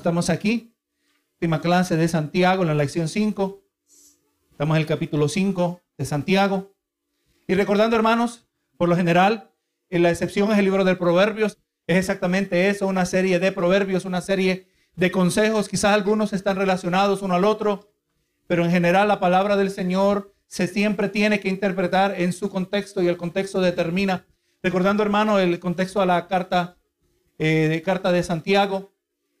Estamos aquí, última clase de Santiago, en la lección 5. Estamos en el capítulo 5 de Santiago. Y recordando, hermanos, por lo general, en la excepción es el libro de Proverbios, es exactamente eso, una serie de proverbios, una serie de consejos. Quizás algunos están relacionados uno al otro, pero en general la palabra del Señor se siempre tiene que interpretar en su contexto y el contexto determina. Recordando, hermano, el contexto a la carta, eh, de, carta de Santiago,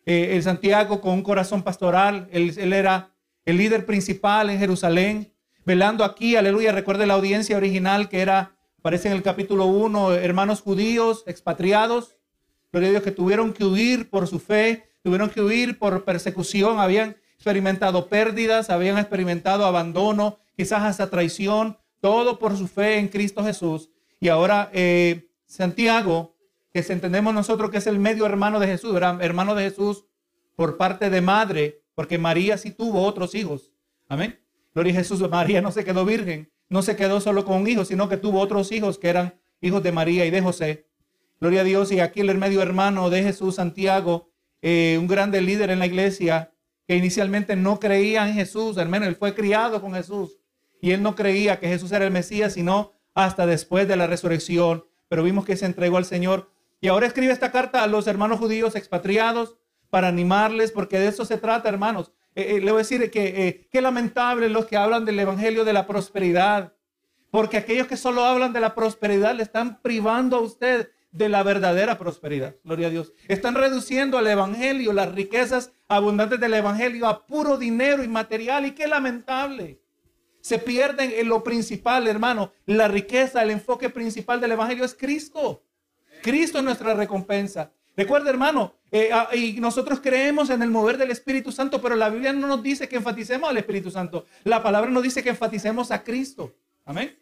eh, el Santiago con un corazón pastoral. Él, era el líder principal en Jerusalén, velando aquí, aleluya. Recuerde la audiencia original que era, aparece en el capítulo 1, hermanos judíos expatriados, gloria a que tuvieron que huir por su fe, tuvieron que huir por persecución, habían experimentado pérdidas, habían experimentado abandono, quizás hasta traición, todo por su fe en Cristo Jesús. Y ahora eh, Santiago que entendemos nosotros que es el medio hermano de Jesús, hermano de Jesús por parte de madre, porque María sí tuvo otros hijos. Amén. Gloria a Jesús, María no se quedó virgen, no se quedó solo con un hijo, sino que tuvo otros hijos que eran hijos de María y de José. Gloria a Dios. Y aquí el medio hermano de Jesús, Santiago, eh, un grande líder en la iglesia, que inicialmente no creía en Jesús, hermano, él fue criado con Jesús. Y él no creía que Jesús era el Mesías, sino hasta después de la resurrección. Pero vimos que se entregó al Señor y ahora escribe esta carta a los hermanos judíos expatriados para animarles, porque de eso se trata, hermanos. Eh, eh, le voy a decir que eh, qué lamentable los que hablan del evangelio de la prosperidad, porque aquellos que solo hablan de la prosperidad le están privando a usted de la verdadera prosperidad. Gloria a Dios. Están reduciendo al evangelio las riquezas abundantes del evangelio a puro dinero y material. Y qué lamentable. Se pierden en lo principal, hermano. La riqueza, el enfoque principal del evangelio es Cristo. Cristo es nuestra recompensa. Recuerda, hermano, eh, ah, y nosotros creemos en el mover del Espíritu Santo, pero la Biblia no nos dice que enfaticemos al Espíritu Santo. La palabra nos dice que enfaticemos a Cristo. Amén.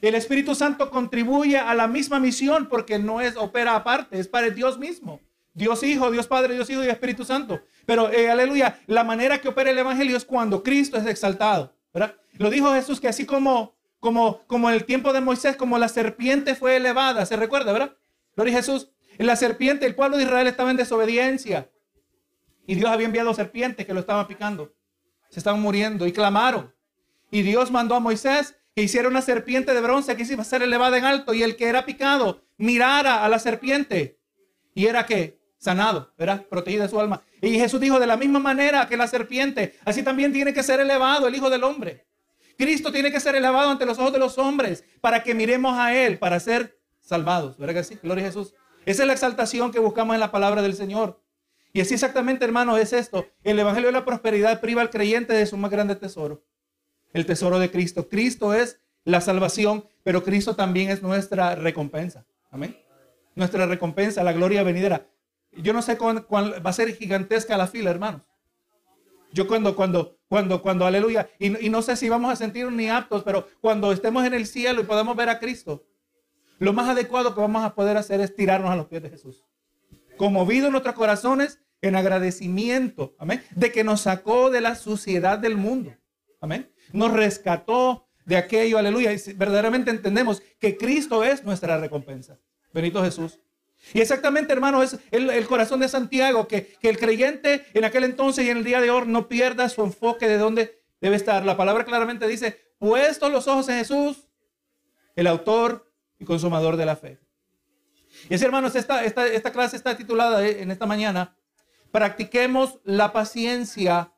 El Espíritu Santo contribuye a la misma misión porque no es opera aparte, es para Dios mismo. Dios Hijo, Dios Padre, Dios Hijo y Espíritu Santo. Pero, eh, aleluya, la manera que opera el Evangelio es cuando Cristo es exaltado. ¿verdad? Lo dijo Jesús que así como, como, como en el tiempo de Moisés, como la serpiente fue elevada, se recuerda, ¿verdad? Gloria a Jesús. En la serpiente, el pueblo de Israel estaba en desobediencia. Y Dios había enviado serpientes que lo estaban picando. Se estaban muriendo y clamaron. Y Dios mandó a Moisés que hiciera una serpiente de bronce que iba a ser elevada en alto. Y el que era picado mirara a la serpiente. Y era que sanado, era protegida su alma. Y Jesús dijo de la misma manera que la serpiente, así también tiene que ser elevado el Hijo del Hombre. Cristo tiene que ser elevado ante los ojos de los hombres para que miremos a Él, para ser salvados. ¿Verdad que sí? Gloria a Jesús. Esa es la exaltación que buscamos en la palabra del Señor. Y así exactamente, hermano, es esto. El Evangelio de la Prosperidad priva al creyente de su más grande tesoro. El tesoro de Cristo. Cristo es la salvación, pero Cristo también es nuestra recompensa. Amén. Nuestra recompensa, la gloria venidera. Yo no sé cuál, va a ser gigantesca la fila, hermanos. Yo cuando, cuando, cuando, cuando, aleluya, y, y no sé si vamos a sentirnos ni aptos, pero cuando estemos en el cielo y podamos ver a Cristo, lo más adecuado que vamos a poder hacer es tirarnos a los pies de Jesús. Conmovido en nuestros corazones en agradecimiento, amén, de que nos sacó de la suciedad del mundo, amén. Nos rescató de aquello, aleluya. Y verdaderamente entendemos que Cristo es nuestra recompensa. Benito Jesús. Y exactamente, hermano, es el, corazón de Santiago, que, que, el creyente en aquel entonces y en el día de hoy no pierda su enfoque de dónde debe estar. La palabra claramente dice, puestos los ojos en Jesús, el autor y consumador de la fe. Y así, hermanos, esta, esta, esta clase está titulada eh, en esta mañana, practiquemos la paciencia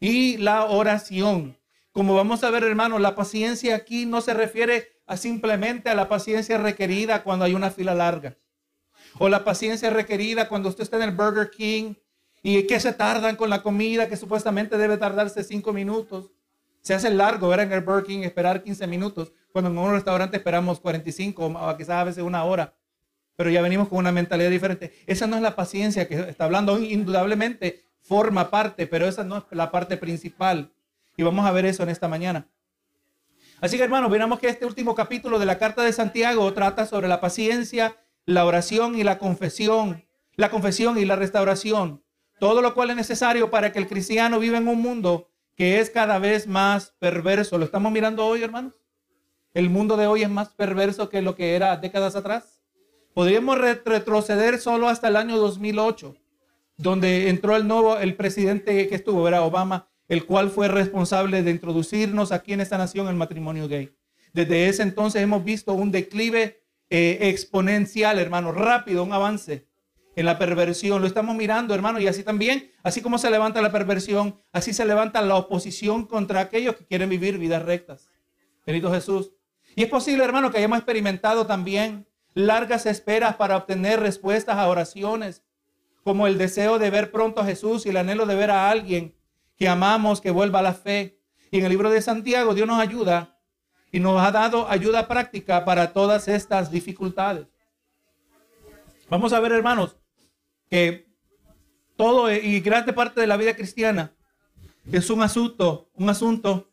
y la oración. Como vamos a ver, hermanos, la paciencia aquí no se refiere a simplemente a la paciencia requerida cuando hay una fila larga. O la paciencia requerida cuando usted está en el Burger King y que se tardan con la comida que supuestamente debe tardarse cinco minutos. Se hace largo ver en el Burger King esperar 15 minutos cuando en un restaurante esperamos 45 o quizás a veces una hora, pero ya venimos con una mentalidad diferente. Esa no es la paciencia que está hablando, indudablemente forma parte, pero esa no es la parte principal. Y vamos a ver eso en esta mañana. Así que hermanos, veremos que este último capítulo de la carta de Santiago trata sobre la paciencia, la oración y la confesión, la confesión y la restauración. Todo lo cual es necesario para que el cristiano viva en un mundo que es cada vez más perverso. ¿Lo estamos mirando hoy, hermanos? El mundo de hoy es más perverso que lo que era décadas atrás. Podríamos retroceder solo hasta el año 2008, donde entró el nuevo, el presidente que estuvo, era Obama, el cual fue responsable de introducirnos aquí en esta nación el matrimonio gay. Desde ese entonces hemos visto un declive eh, exponencial, hermano, rápido, un avance en la perversión. Lo estamos mirando, hermano, y así también, así como se levanta la perversión, así se levanta la oposición contra aquellos que quieren vivir vidas rectas. Bendito Jesús. Y es posible, hermano, que hayamos experimentado también largas esperas para obtener respuestas a oraciones, como el deseo de ver pronto a Jesús y el anhelo de ver a alguien que amamos, que vuelva a la fe. Y en el libro de Santiago, Dios nos ayuda y nos ha dado ayuda práctica para todas estas dificultades. Vamos a ver, hermanos, que todo y grande parte de la vida cristiana es un asunto, un asunto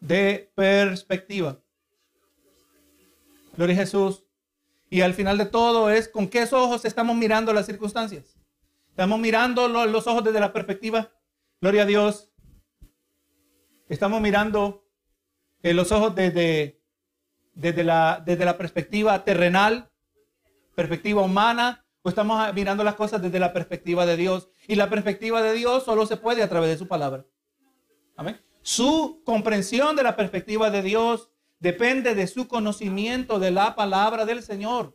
de perspectiva. Gloria a Jesús. Y al final de todo es con qué ojos estamos mirando las circunstancias. Estamos mirando los ojos desde la perspectiva. Gloria a Dios. Estamos mirando eh, los ojos desde, desde, la, desde la perspectiva terrenal, perspectiva humana, o estamos mirando las cosas desde la perspectiva de Dios. Y la perspectiva de Dios solo se puede a través de su palabra. Amén. Su comprensión de la perspectiva de Dios depende de su conocimiento de la palabra del Señor.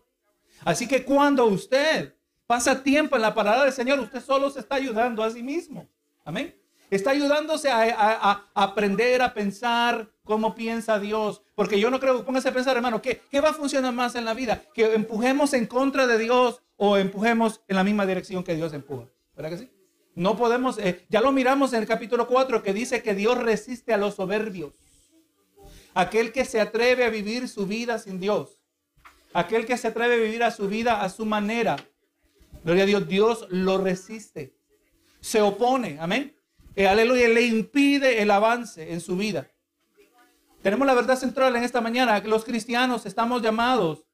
Así que cuando usted pasa tiempo en la palabra del Señor, usted solo se está ayudando a sí mismo. Amén. Está ayudándose a, aprender a pensar cómo piensa Dios. Porque yo no creo, póngase a pensar, hermano, ¿qué, ¿qué va a funcionar más en la vida? ¿Que empujemos en contra de Dios o empujemos en la misma dirección que Dios empuja? ¿Verdad que sí? No podemos, eh, ya lo miramos en el capítulo 4 que dice que Dios resiste a los soberbios. Aquel que se atreve a vivir su vida sin Dios. Aquel que se atreve a vivir a su vida a su manera. Gloria a Dios, Dios lo resiste. Se opone, amén. Eh, aleluya, le impide el avance en su vida. Tenemos la verdad central en esta mañana, que los cristianos estamos llamados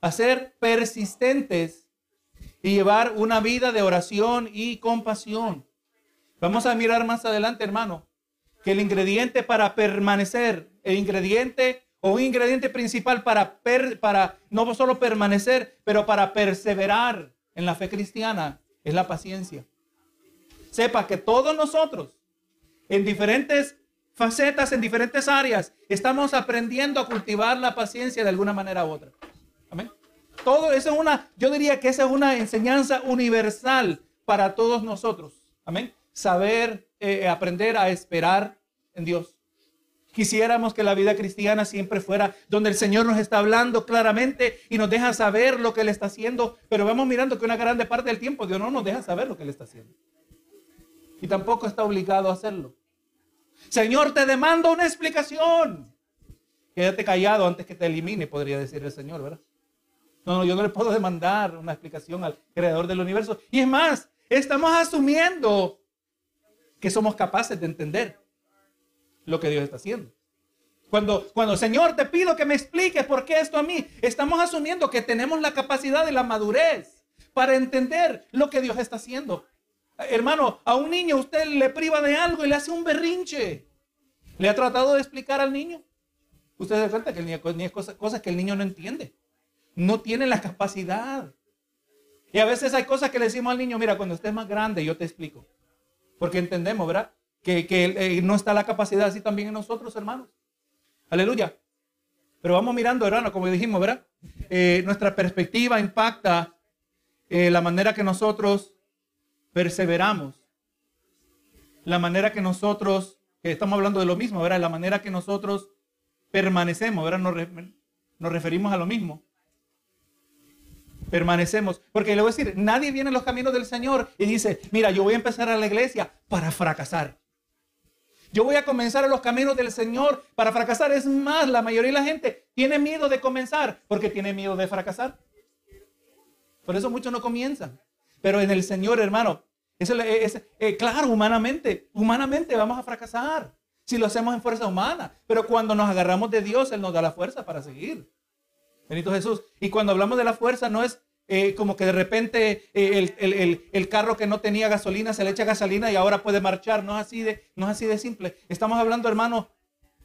a ser persistentes y llevar una vida de oración y compasión. Vamos a mirar más adelante, hermano, que el ingrediente para permanecer, el ingrediente o un ingrediente principal para, para no solo permanecer, pero para perseverar en la fe cristiana es la paciencia. Sepa que todos nosotros, en diferentes facetas, en diferentes áreas, estamos aprendiendo a cultivar la paciencia de alguna manera u otra. Amén. Todo eso es una, yo diría que esa es una enseñanza universal para todos nosotros. Amén. Saber, eh, aprender a esperar en Dios. Quisiéramos que la vida cristiana siempre fuera donde el Señor nos está hablando claramente y nos deja saber lo que Él está haciendo, pero vamos mirando que una grande parte del tiempo Dios no nos deja saber lo que Él está haciendo. Y tampoco está obligado a hacerlo. Señor, te demando una explicación. Quédate callado antes que te elimine, podría decir el Señor, ¿verdad? No, no, yo no le puedo demandar una explicación al creador del universo. Y es más, estamos asumiendo que somos capaces de entender lo que Dios está haciendo. Cuando, cuando, Señor, te pido que me expliques por qué esto a mí, estamos asumiendo que tenemos la capacidad y la madurez para entender lo que Dios está haciendo. Hermano, a un niño usted le priva de algo y le hace un berrinche. ¿Le ha tratado de explicar al niño? Usted se da cuenta que el niño, cosas que el niño no entiende. No tiene la capacidad. Y a veces hay cosas que le decimos al niño, mira, cuando estés más grande yo te explico. Porque entendemos, ¿verdad? Que, eh, no está la capacidad así también en nosotros, hermanos. Aleluya. Pero vamos mirando, hermano, como dijimos, ¿verdad? Eh, nuestra perspectiva impacta eh, la manera que nosotros perseveramos. La manera que nosotros, que estamos hablando de lo mismo, ¿verdad? La manera que nosotros permanecemos, ¿verdad? Nos referimos a lo mismo. Permanecemos. Porque le voy a decir, nadie viene en los caminos del Señor y dice, mira, yo voy a empezar a la iglesia para fracasar. Yo voy a comenzar en los caminos del Señor para fracasar. Es más, la mayoría de la gente tiene miedo de comenzar porque tiene miedo de fracasar. Por eso muchos no comienzan. Pero en el Señor, hermano, es, es eh, claro, humanamente, humanamente vamos a fracasar si lo hacemos en fuerza humana. Pero cuando nos agarramos de Dios, Él nos da la fuerza para seguir. Benito Jesús. Y cuando hablamos de la fuerza, no es eh, como que de repente eh, el, carro que no tenía gasolina se le echa gasolina y ahora puede marchar. No es así de, no es así de simple. Estamos hablando, hermano,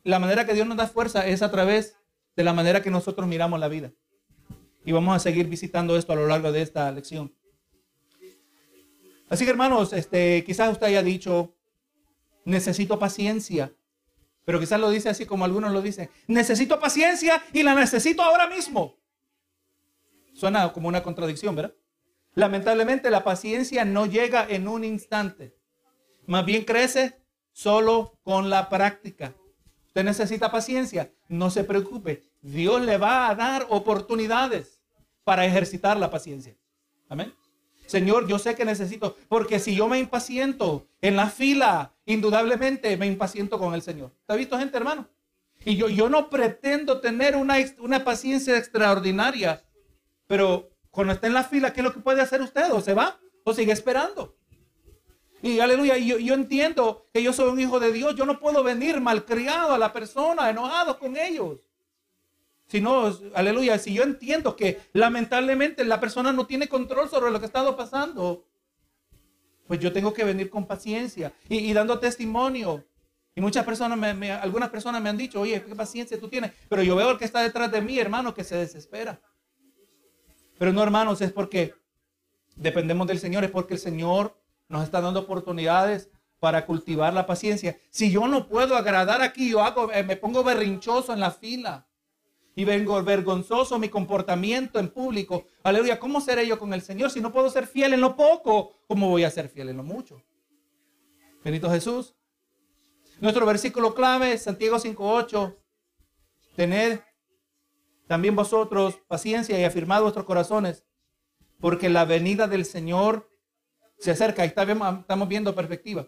la manera que Dios nos da fuerza es a través de la manera que nosotros miramos la vida. Y vamos a seguir visitando esto a lo largo de esta lección. Así que hermanos, este, quizás usted haya dicho, necesito paciencia. Pero quizás lo dice así como algunos lo dicen. Necesito paciencia y la necesito ahora mismo. Suena como una contradicción, ¿verdad? Lamentablemente la paciencia no llega en un instante. Más bien crece solo con la práctica. Usted necesita paciencia. No se preocupe. Dios le va a dar oportunidades para ejercitar la paciencia. Amén. Señor, yo sé que necesito, porque si yo me impaciento en la fila, indudablemente me impaciento con el Señor. ¿Te ha visto gente, hermano? Y yo, yo no pretendo tener una, una paciencia extraordinaria, pero cuando está en la fila, ¿qué es lo que puede hacer usted? ¿O se va? ¿O sigue esperando? Y aleluya, yo, yo entiendo que yo soy un hijo de Dios. Yo no puedo venir malcriado a la persona, enojado con ellos. Si no, aleluya, si yo entiendo que lamentablemente la persona no tiene control sobre lo que ha estado pasando, pues yo tengo que venir con paciencia y, dando testimonio. Y muchas personas, me, algunas personas me han dicho, oye, qué paciencia tú tienes. Pero yo veo el que está detrás de mí, hermano, que se desespera. Pero no, hermanos, es porque dependemos del Señor, es porque el Señor nos está dando oportunidades para cultivar la paciencia. Si yo no puedo agradar aquí, yo hago, eh, me pongo berrinchoso en la fila y vengo vergonzoso mi comportamiento en público. Aleluya, ¿cómo seré yo con el Señor si no puedo ser fiel en lo poco? ¿Cómo voy a ser fiel en lo mucho? Bendito Jesús. Nuestro versículo clave, Santiago 5.8. Tened también vosotros paciencia y afirmad vuestros corazones, porque la venida del Señor se acerca. Ahí estamos viendo perspectiva.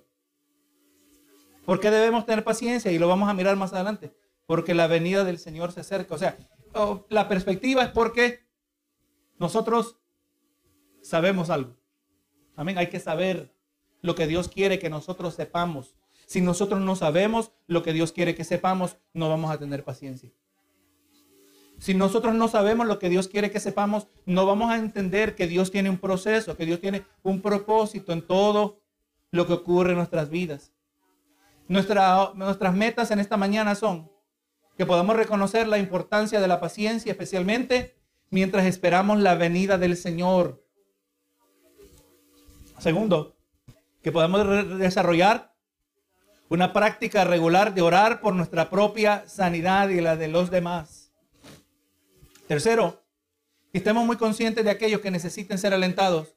¿Por qué debemos tener paciencia? Y lo vamos a mirar más adelante porque la venida del Señor se acerca. O sea, la perspectiva es porque nosotros sabemos algo. Amén, hay que saber lo que Dios quiere que nosotros sepamos. Si nosotros no sabemos lo que Dios quiere que sepamos, no vamos a tener paciencia. Si nosotros no sabemos lo que Dios quiere que sepamos, no vamos a entender que Dios tiene un proceso, que Dios tiene un propósito en todo lo que ocurre en nuestras vidas. nuestras metas en esta mañana son que podamos reconocer la importancia de la paciencia, especialmente mientras esperamos la venida del Señor. Segundo, que podamos desarrollar una práctica regular de orar por nuestra propia sanidad y la de los demás. Tercero, que estemos muy conscientes de aquellos que necesiten ser alentados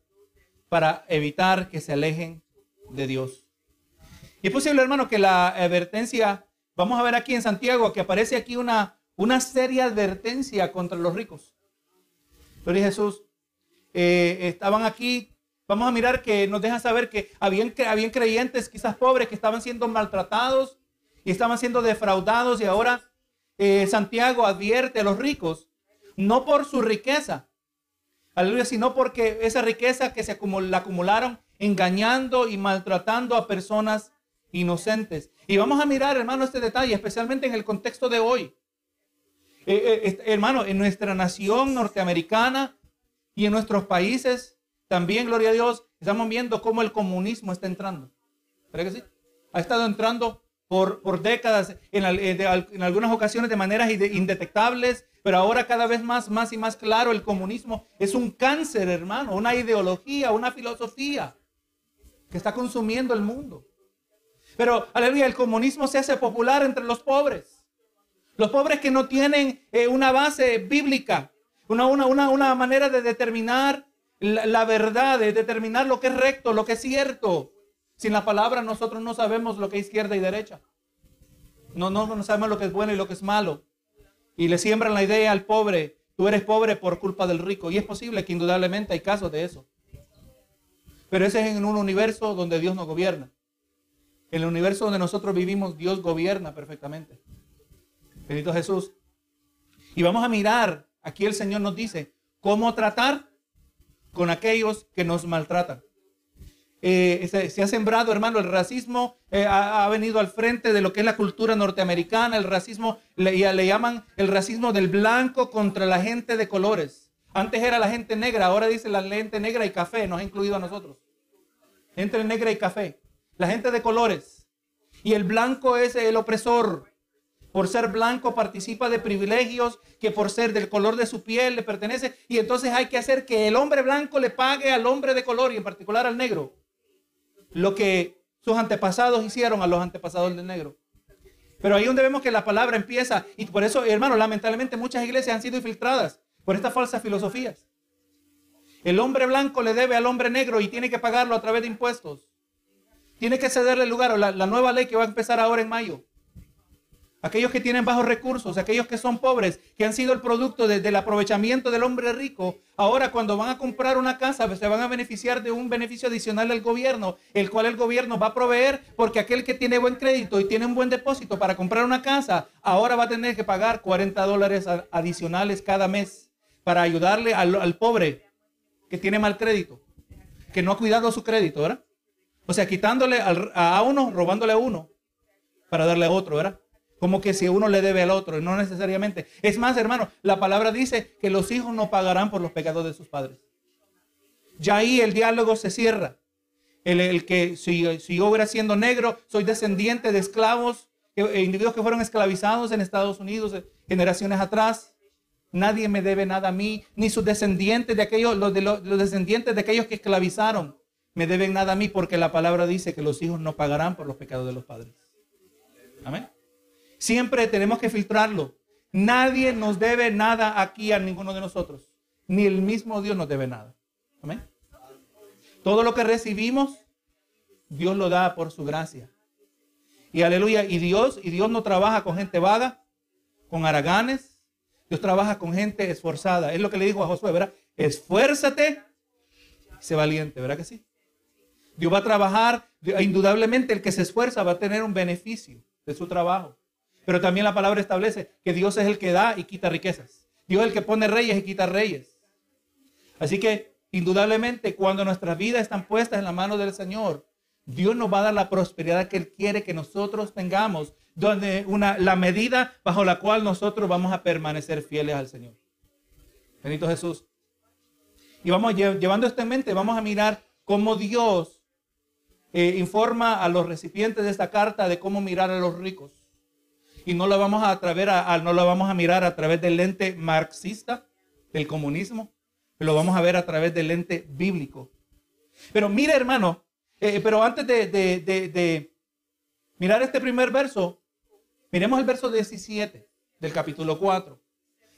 para evitar que se alejen de Dios. Y es posible, hermano, que la advertencia Vamos a ver aquí en Santiago que aparece aquí una, una seria advertencia contra los ricos. Gloria Jesús. Eh, estaban aquí. Vamos a mirar que nos deja saber que habían, habían creyentes, quizás pobres, que estaban siendo maltratados y estaban siendo defraudados. Y ahora eh, Santiago advierte a los ricos, no por su riqueza, aleluya, sino porque esa riqueza que se la acumularon engañando y maltratando a personas inocentes. Y vamos a mirar, hermano, este detalle, especialmente en el contexto de hoy. Eh, eh, hermano, en nuestra nación norteamericana y en nuestros países, también, gloria a Dios, estamos viendo cómo el comunismo está entrando. ¿Verdad que sí? Ha estado entrando por, por décadas, en, en, algunas ocasiones de maneras indetectables, pero ahora cada vez más, más y más claro, el comunismo es un cáncer, hermano, una ideología, una filosofía que está consumiendo el mundo. Pero, aleluya, el comunismo se hace popular entre los pobres. Los pobres que no tienen eh, una base bíblica, una, una, una, manera de determinar la, verdad, de determinar lo que es recto, lo que es cierto. Sin la palabra nosotros no sabemos lo que es izquierda y derecha. No, no, no sabemos lo que es bueno y lo que es malo. Y le siembran la idea al pobre, tú eres pobre por culpa del rico. Y es posible que indudablemente hay casos de eso. Pero ese es en un universo donde Dios no gobierna. En el universo donde nosotros vivimos, Dios gobierna perfectamente. Bendito Jesús. Y vamos a mirar, aquí el Señor nos dice, cómo tratar con aquellos que nos maltratan. Eh, se, ha sembrado, hermano, el racismo eh, ha, venido al frente de lo que es la cultura norteamericana. El racismo le, le llaman el racismo del blanco contra la gente de colores. Antes era la gente negra, ahora dice la gente negra y café, nos ha incluido a nosotros. Gente negra y café la gente de colores. Y el blanco es el opresor. Por ser blanco participa de privilegios que por ser del color de su piel le pertenece. Y entonces hay que hacer que el hombre blanco le pague al hombre de color y en particular al negro lo que sus antepasados hicieron a los antepasados del negro. Pero ahí donde vemos que la palabra empieza, y por eso, hermano, lamentablemente muchas iglesias han sido infiltradas por estas falsas filosofías. El hombre blanco le debe al hombre negro y tiene que pagarlo a través de impuestos. Tiene que cederle lugar a la, nueva ley que va a empezar ahora en mayo aquellos que tienen bajos recursos, aquellos que son pobres, que han sido el producto del aprovechamiento del hombre rico, ahora cuando van a comprar una casa se van a beneficiar de un beneficio adicional del gobierno, el cual el gobierno va a proveer porque aquel que tiene buen crédito y tiene un buen depósito para comprar una casa, ahora va a tener que pagar 40 dólares adicionales cada mes para ayudarle al, pobre que tiene mal crédito, que no ha cuidado su crédito, ¿verdad? O sea, quitándole a uno, robándole a uno para darle a otro, ¿verdad? Como que si uno le debe al otro, no necesariamente. Es más, hermano, la palabra dice que los hijos no pagarán por los pecados de sus padres. Ya ahí el diálogo se cierra. El, que si, si, yo hubiera siendo negro, soy descendiente de esclavos, eh, individuos que fueron esclavizados en Estados Unidos eh, generaciones atrás. Nadie me debe nada a mí, ni sus descendientes de aquellos, los, de los descendientes de aquellos que esclavizaron, me deben nada a mí, porque la palabra dice que los hijos no pagarán por los pecados de los padres. Amén. Siempre tenemos que filtrarlo. Nadie nos debe nada aquí a ninguno de nosotros. Ni el mismo Dios nos debe nada. Amén. Todo lo que recibimos, Dios lo da por su gracia. Y aleluya. Y Dios, y Dios no trabaja con gente vaga, con haraganes. Dios trabaja con gente esforzada. Es lo que le dijo a Josué, ¿verdad? Esfuérzate y sé valiente, ¿verdad que sí? Dios va a trabajar, indudablemente el que se esfuerza va a tener un beneficio de su trabajo. Pero también la palabra establece que Dios es el que da y quita riquezas. Dios es el que pone reyes y quita reyes. Así que, indudablemente, cuando nuestras vidas están puestas en la mano del Señor, Dios nos va a dar la prosperidad que Él quiere que nosotros tengamos, donde una, la medida bajo la cual nosotros vamos a permanecer fieles al Señor. Bendito Jesús. Y vamos llevando esto en mente, vamos a mirar cómo Dios eh, informa a los recipientes de esta carta de cómo mirar a los ricos y no lo vamos a, a, no lo vamos a mirar a través del lente marxista del comunismo, lo vamos a ver a través del lente bíblico. Pero mire, hermano, eh, pero antes de, de, mirar este primer verso, miremos el verso 17 del capítulo 4.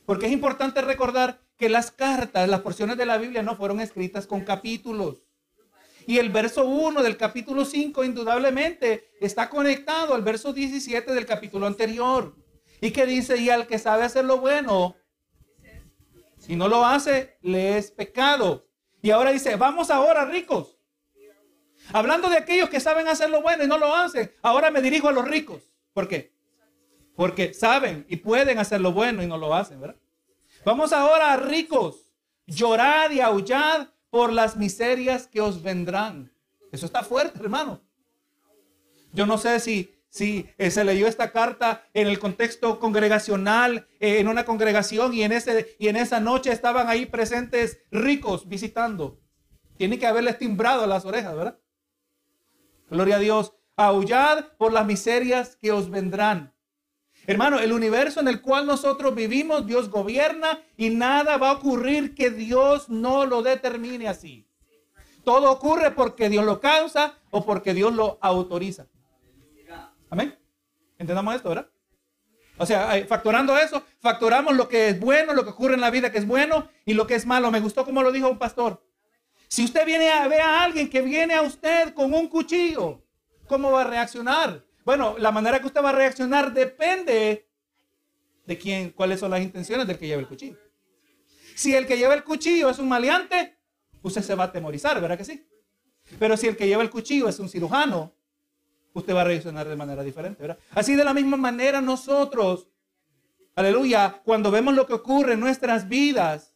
Porque es importante recordar que las cartas, las porciones de la Biblia no fueron escritas con capítulos. Y el verso 1 del capítulo 5 indudablemente está conectado al verso 17 del capítulo anterior. Y que dice, y al que sabe hacer lo bueno, si no lo hace, le es pecado. Y ahora dice, vamos ahora ricos. Hablando de aquellos que saben hacer lo bueno y no lo hacen, ahora me dirijo a los ricos. ¿Por qué? Porque saben y pueden hacer lo bueno y no lo hacen, ¿verdad? Vamos ahora a ricos. Llorad y aullad por las miserias que os vendrán. Eso está fuerte, hermano. Yo no sé si, si eh, se leyó esta carta en el contexto congregacional, eh, en una congregación, y en, ese, y en esa noche estaban ahí presentes ricos visitando. Tiene que haberles timbrado las orejas, ¿verdad? Gloria a Dios. Aullad por las miserias que os vendrán. Hermano, el universo en el cual nosotros vivimos, Dios gobierna y nada va a ocurrir que Dios no lo determine así. Todo ocurre porque Dios lo causa o porque Dios lo autoriza. Amén. Entendamos esto, ¿verdad? O sea, eh, factorando eso, factoramos lo que es bueno, lo que ocurre en la vida que es bueno y lo que es malo. Me gustó como lo dijo un pastor. Si usted viene a ver a alguien que viene a usted con un cuchillo, ¿cómo va a reaccionar? Bueno, la manera que usted va a reaccionar depende de quién, cuáles son las intenciones del que lleva el cuchillo. Si el que lleva el cuchillo es un maleante, usted se va a atemorizar, ¿verdad que sí? Pero si el que lleva el cuchillo es un cirujano, usted va a reaccionar de manera diferente, ¿verdad? Así de la misma manera nosotros, aleluya, cuando vemos lo que ocurre en nuestras vidas,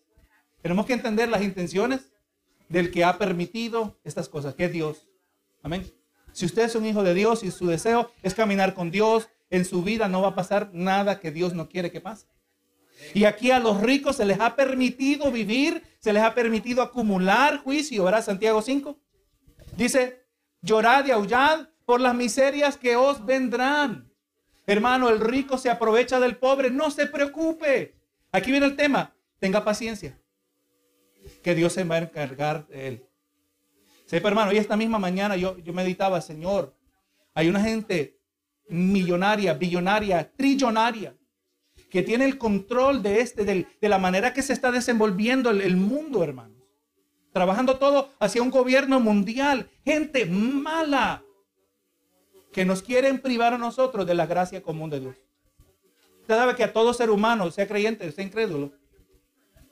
tenemos que entender las intenciones del que ha permitido estas cosas, que es Dios. Amén. Si usted es un hijo de Dios y su deseo es caminar con Dios, en su vida no va a pasar nada que Dios no quiere que pase. Y aquí a los ricos se les ha permitido vivir, se les ha permitido acumular juicio, ¿verdad? Santiago 5. Dice, llorad y aullad por las miserias que os vendrán. Hermano, el rico se aprovecha del pobre, no se preocupe. Aquí viene el tema, tenga paciencia, que Dios se va a encargar de él. Sepa, hermano, y esta misma mañana yo, yo meditaba, Señor, hay una gente millonaria, billonaria, trillonaria, que tiene el control de este, de la manera que se está desenvolviendo el, el mundo, hermanos. Trabajando todo hacia un gobierno mundial. Gente mala que nos quieren privar a nosotros de la gracia común de Dios. Usted sabe que a todo ser humano, sea creyente, sea incrédulo,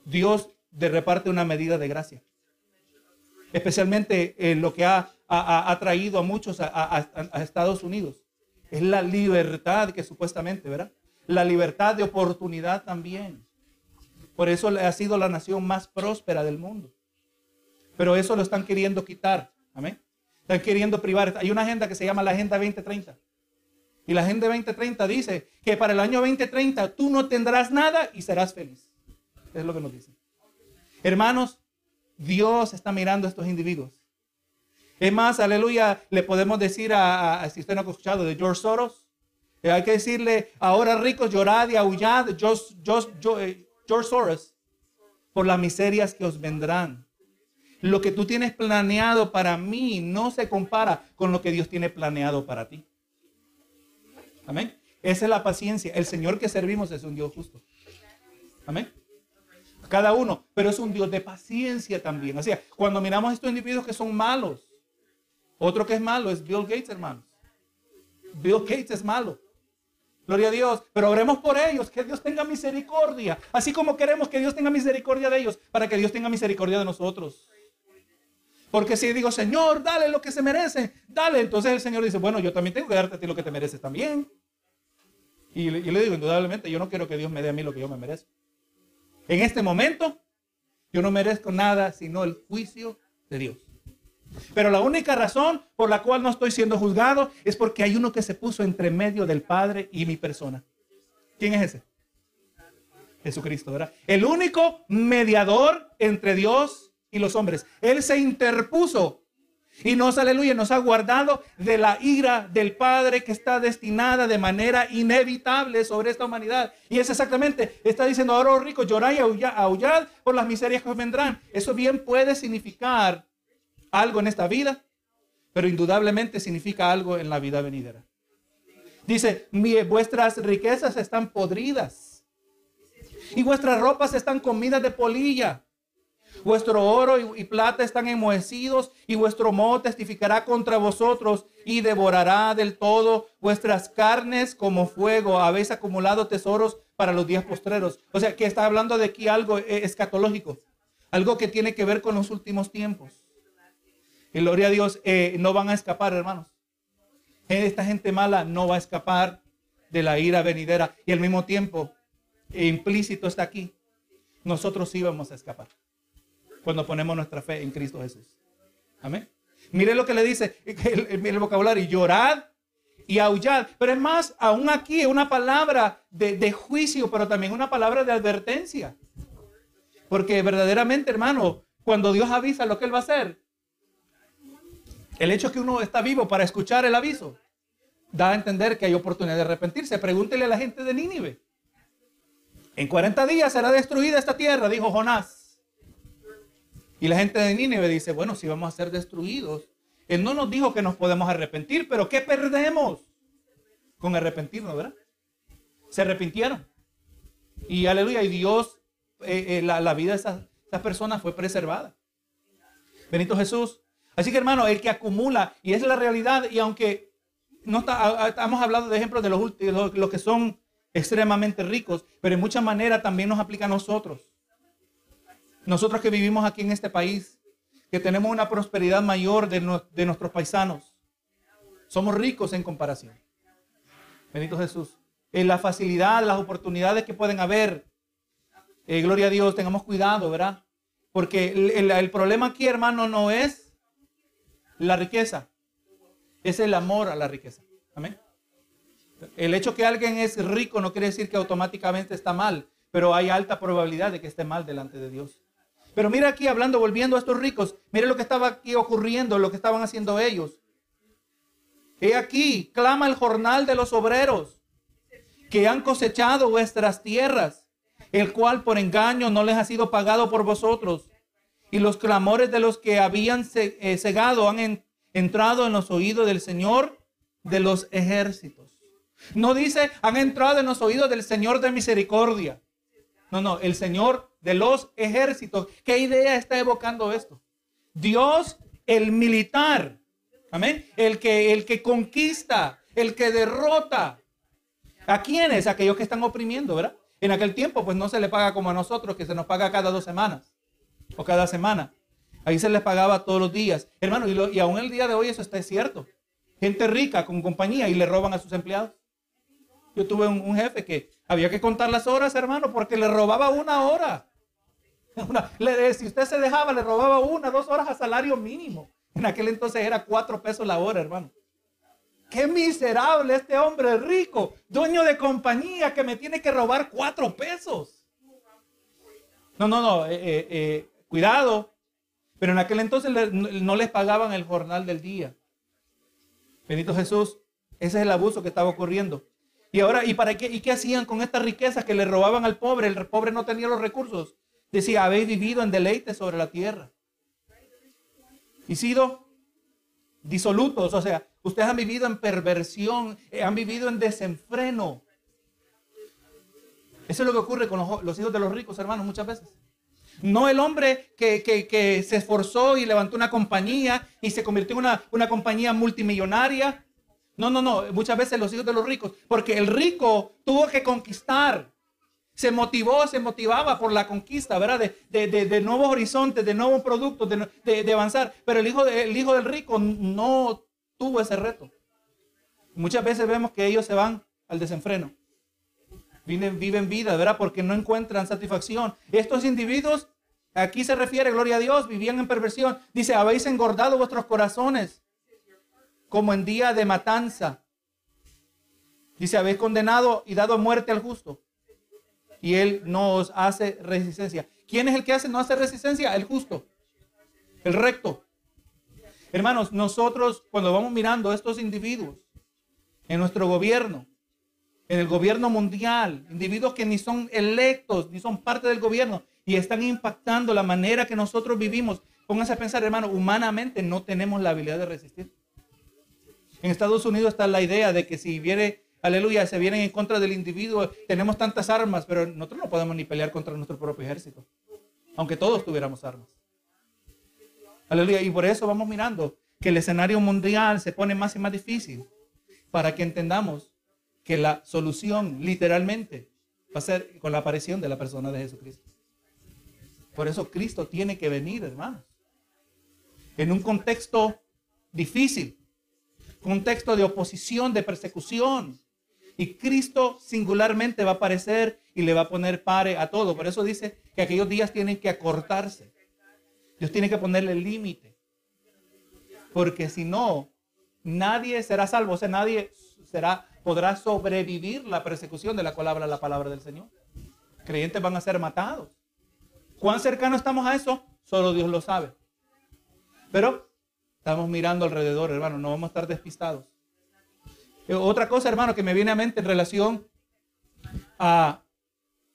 Dios le reparte una medida de gracia. Especialmente en lo que ha, ha, traído a muchos a, Estados Unidos. Es la libertad que supuestamente, ¿verdad? La libertad de oportunidad también. Por eso ha sido la nación más próspera del mundo. Pero eso lo están queriendo quitar. Amén. Están queriendo privar. Hay una agenda que se llama la Agenda 2030. Y la Agenda 2030 dice que para el año 2030 tú no tendrás nada y serás feliz. Es lo que nos dice. Hermanos, Dios está mirando a estos individuos. Es más, aleluya, le podemos decir a, si usted no ha escuchado de George Soros, eh, hay que decirle, ahora ricos, llorad y aullad, eh, George Soros, por las miserias que os vendrán. Lo que tú tienes planeado para mí no se compara con lo que Dios tiene planeado para ti. Amén. Esa es la paciencia. El Señor que servimos es un Dios justo. Amén. Cada uno, pero es un Dios de paciencia también. O sea, cuando miramos a estos individuos que son malos, otro que es malo es Bill Gates, hermanos. Bill Gates es malo. Gloria a Dios. Pero oremos por ellos, que Dios tenga misericordia. Así como queremos que Dios tenga misericordia de ellos, para que Dios tenga misericordia de nosotros. Porque si digo, Señor, dale lo que se merece, dale. Entonces el Señor dice, bueno, yo también tengo que darte a ti lo que te mereces también. Y, y le digo, indudablemente, yo no quiero que Dios me dé a mí lo que yo me merezco. En este momento, yo no merezco nada sino el juicio de Dios. Pero la única razón por la cual no estoy siendo juzgado es porque hay uno que se puso entre medio del Padre y mi persona. ¿Quién es ese? Jesucristo, ¿verdad? El único mediador entre Dios y los hombres. Él se interpuso y nos, aleluya, nos ha guardado de la ira del Padre que está destinada de manera inevitable sobre esta humanidad. Y es exactamente, está diciendo ahora, oh ricos, llorad y aullad por las miserias que os vendrán. Eso bien puede significar algo en esta vida, pero indudablemente significa algo en la vida venidera. Dice, vuestras riquezas están podridas y vuestras ropas están comidas de polilla. Vuestro oro y, plata están enmohecidos y vuestro moho testificará contra vosotros y devorará del todo vuestras carnes como fuego. Habéis acumulado tesoros para los días postreros. O sea, que está hablando de aquí algo eh, escatológico, algo que tiene que ver con los últimos tiempos. Y gloria a Dios, eh, no van a escapar, hermanos. Esta gente mala no va a escapar de la ira venidera. Y al mismo tiempo, implícito está aquí, nosotros sí vamos a escapar cuando ponemos nuestra fe en Cristo Jesús. Amén. Mire lo que le dice el, el, vocabulario, llorad y aullad. Pero es más, aún aquí es una palabra de, de, juicio, pero también una palabra de advertencia. Porque verdaderamente, hermano, cuando Dios avisa lo que Él va a hacer, el hecho que uno está vivo para escuchar el aviso, da a entender que hay oportunidad de arrepentirse. Pregúntele a la gente de Nínive. En 40 días será destruida esta tierra, dijo Jonás. Y la gente de Nínive dice, bueno, si vamos a ser destruidos. Él no nos dijo que nos podemos arrepentir, pero ¿qué perdemos con arrepentirnos, verdad? Se arrepintieron. Y aleluya, y Dios, eh, eh, la, vida de esas, personas fue preservada. Benito Jesús. Así que hermano, el que acumula, y es la realidad, y aunque no está, estamos hablando de ejemplos de los, los que son extremadamente ricos, pero en muchas maneras también nos aplica a nosotros. Nosotros que vivimos aquí en este país, que tenemos una prosperidad mayor de, nuestros paisanos, somos ricos en comparación. Benito Jesús. En la facilidad, las oportunidades que pueden haber. Eh, gloria a Dios, tengamos cuidado, ¿verdad? Porque el, el, problema aquí, hermano, no es la riqueza, es el amor a la riqueza. Amén. El hecho que alguien es rico no quiere decir que automáticamente está mal, pero hay alta probabilidad de que esté mal delante de Dios. Pero mira aquí hablando, volviendo a estos ricos, mire lo que estaba aquí ocurriendo, lo que estaban haciendo ellos. He aquí, clama el jornal de los obreros que han cosechado vuestras tierras, el cual por engaño no les ha sido pagado por vosotros. y los clamores de los que habían eh, cegado han entrado en los oídos del Señor de los ejércitos. No dice, han entrado en los oídos del Señor de misericordia. No, no, el Señor de los ejércitos. ¿Qué idea está evocando esto? Dios, el militar. Amén. El que, el que conquista, el que derrota. ¿A quiénes? Aquellos que están oprimiendo, ¿verdad? En aquel tiempo, pues no se le paga como a nosotros, que se nos paga cada dos semanas o cada semana. Ahí se les pagaba todos los días. Hermano, y, y aún el día de hoy eso está cierto. Gente rica con compañía y le roban a sus empleados. Yo tuve un, jefe que había que contar las horas, hermano, porque le robaba una hora. si usted se dejaba, le robaba una, dos horas a salario mínimo. En aquel entonces era cuatro pesos la hora, hermano. Qué miserable este hombre rico, dueño de compañía, que me tiene que robar cuatro pesos. No, no, no, eh, eh, eh, cuidado. Pero en aquel entonces no les pagaban el jornal del día. Bendito Jesús, ese es el abuso que estaba ocurriendo. Y ahora, ¿y para qué? ¿Y qué hacían con esta riqueza que le robaban al pobre? El pobre no tenía los recursos. Decía, habéis vivido en deleite sobre la tierra. Y sido disolutos, o sea, ustedes han vivido en perversión, eh, han vivido en desenfreno. Eso es lo que ocurre con los, hijos de los ricos, hermanos, muchas veces. No el hombre que, se esforzó y levantó una compañía y se convirtió en una, una compañía multimillonaria no, no, no. Muchas veces los hijos de los ricos. Porque el rico tuvo que conquistar. Se motivó, se motivaba por la conquista, ¿verdad? De, de, nuevos horizontes, de nuevos productos, de, avanzar. Pero el hijo, el hijo del rico no tuvo ese reto. Muchas veces vemos que ellos se van al desenfreno. Viven, viven vida, ¿verdad? Porque no encuentran satisfacción. Estos individuos, aquí se refiere, gloria a Dios, vivían en perversión. Dice, habéis engordado vuestros corazones como en día de matanza. Dice, habéis condenado y dado muerte al justo. Y él no os hace resistencia. ¿Quién es el que hace, no hace resistencia? El justo. El recto. Hermanos, nosotros cuando vamos mirando a estos individuos en nuestro gobierno, en el gobierno mundial, individuos que ni son electos, ni son parte del gobierno y están impactando la manera que nosotros vivimos. Pónganse a pensar, hermano, humanamente no tenemos la habilidad de resistir. En Estados Unidos está la idea de que si viene, aleluya, se vienen en contra del individuo, tenemos tantas armas, pero nosotros no podemos ni pelear contra nuestro propio ejército, aunque todos tuviéramos armas. Aleluya, y por eso vamos mirando que el escenario mundial se pone más y más difícil para que entendamos que la solución literalmente va a ser con la aparición de la persona de Jesucristo. Por eso Cristo tiene que venir, hermanos. En un contexto difícil, contexto de oposición, de persecución. Y Cristo singularmente va a aparecer y le va a poner pare a todo. Por eso dice que aquellos días tienen que acortarse. Dios tiene que ponerle límite. Porque si no, nadie será salvo. O sea, nadie será, podrá sobrevivir la persecución de la cual habla la palabra del Señor. Creyentes van a ser matados. ¿Cuán cercano estamos a eso? Solo Dios lo sabe. Pero Estamos mirando alrededor, hermano, no vamos a estar despistados. Eh, otra cosa, hermano, que me viene a mente en relación a,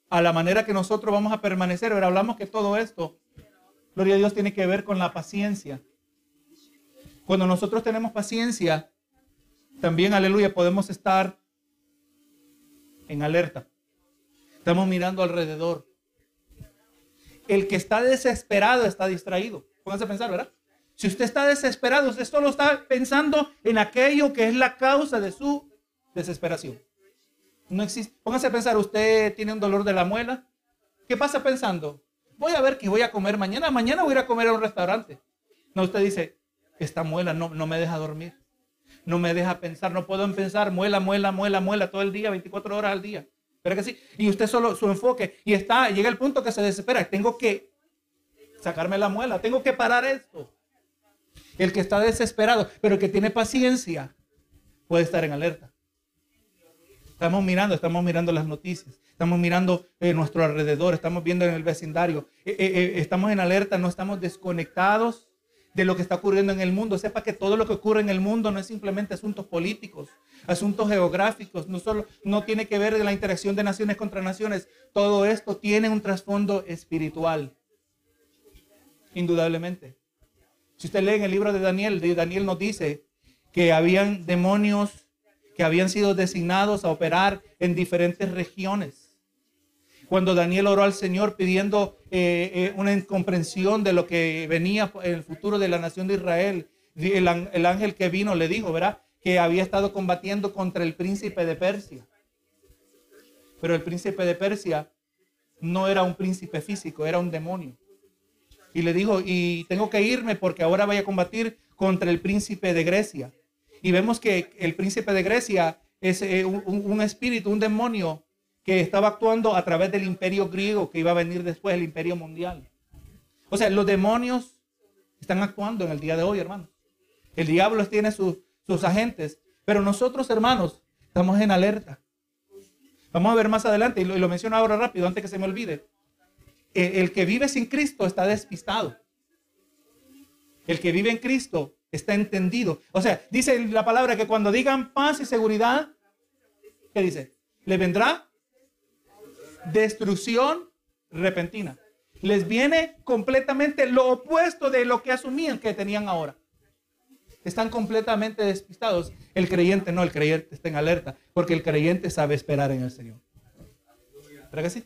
la manera que nosotros vamos a permanecer. Ahora hablamos que todo esto, gloria a Dios, tiene que ver con la paciencia. Cuando nosotros tenemos paciencia, también, aleluya, podemos estar en alerta. Estamos mirando alrededor. El que está desesperado está distraído. Pónganse a pensar, ¿verdad? Si usted está desesperado, usted solo está pensando en aquello que es la causa de su desesperación. No existe. Póngase a pensar, usted tiene un dolor de la muela. ¿Qué pasa pensando? Voy a ver qué voy a comer mañana. Mañana voy a ir a comer a un restaurante. No, usted dice, esta muela no, no me deja dormir. No me deja pensar. No puedo pensar muela, muela, muela, muela todo el día, 24 horas al día. Pero que sí. Y usted solo su enfoque. Y está, llega el punto que se desespera. Tengo que sacarme la muela. Tengo que parar esto. El que está desesperado, pero el que tiene paciencia, puede estar en alerta. Estamos mirando, estamos mirando las noticias, estamos mirando en nuestro alrededor, estamos viendo en el vecindario, eh, eh, eh, estamos en alerta, no estamos desconectados de lo que está ocurriendo en el mundo. Sepa que todo lo que ocurre en el mundo no es simplemente asuntos políticos, asuntos geográficos, no solo no tiene que ver de la interacción de naciones contra naciones. Todo esto tiene un trasfondo espiritual. indudablemente. Si usted lee en el libro de Daniel, Daniel nos dice que habían demonios que habían sido designados a operar en diferentes regiones. Cuando Daniel oró al Señor pidiendo eh, eh, una comprensión de lo que venía en el futuro de la nación de Israel, el, el ángel que vino le dijo, ¿verdad? Que había estado combatiendo contra el príncipe de Persia. Pero el príncipe de Persia no era un príncipe físico, era un demonio. Y le dijo, y tengo que irme porque ahora voy a combatir contra el príncipe de Grecia. Y vemos que el príncipe de Grecia es eh, un, espíritu, un demonio que estaba actuando a través del imperio griego que iba a venir después, el imperio mundial. O sea, los demonios están actuando en el día de hoy, hermanos. El diablo tiene sus, sus agentes, pero nosotros, hermanos, estamos en alerta. Vamos a ver más adelante, y lo, menciono ahora rápido, antes que se me olvide. El que vive sin Cristo está despistado. El que vive en Cristo está entendido. O sea, dice la palabra que cuando digan paz y seguridad, ¿qué dice? Le vendrá destrucción repentina. Les viene completamente lo opuesto de lo que asumían que tenían ahora. Están completamente despistados. El creyente no, el creyente está en alerta, porque el creyente sabe esperar en el Señor. ¿Verdad que sí?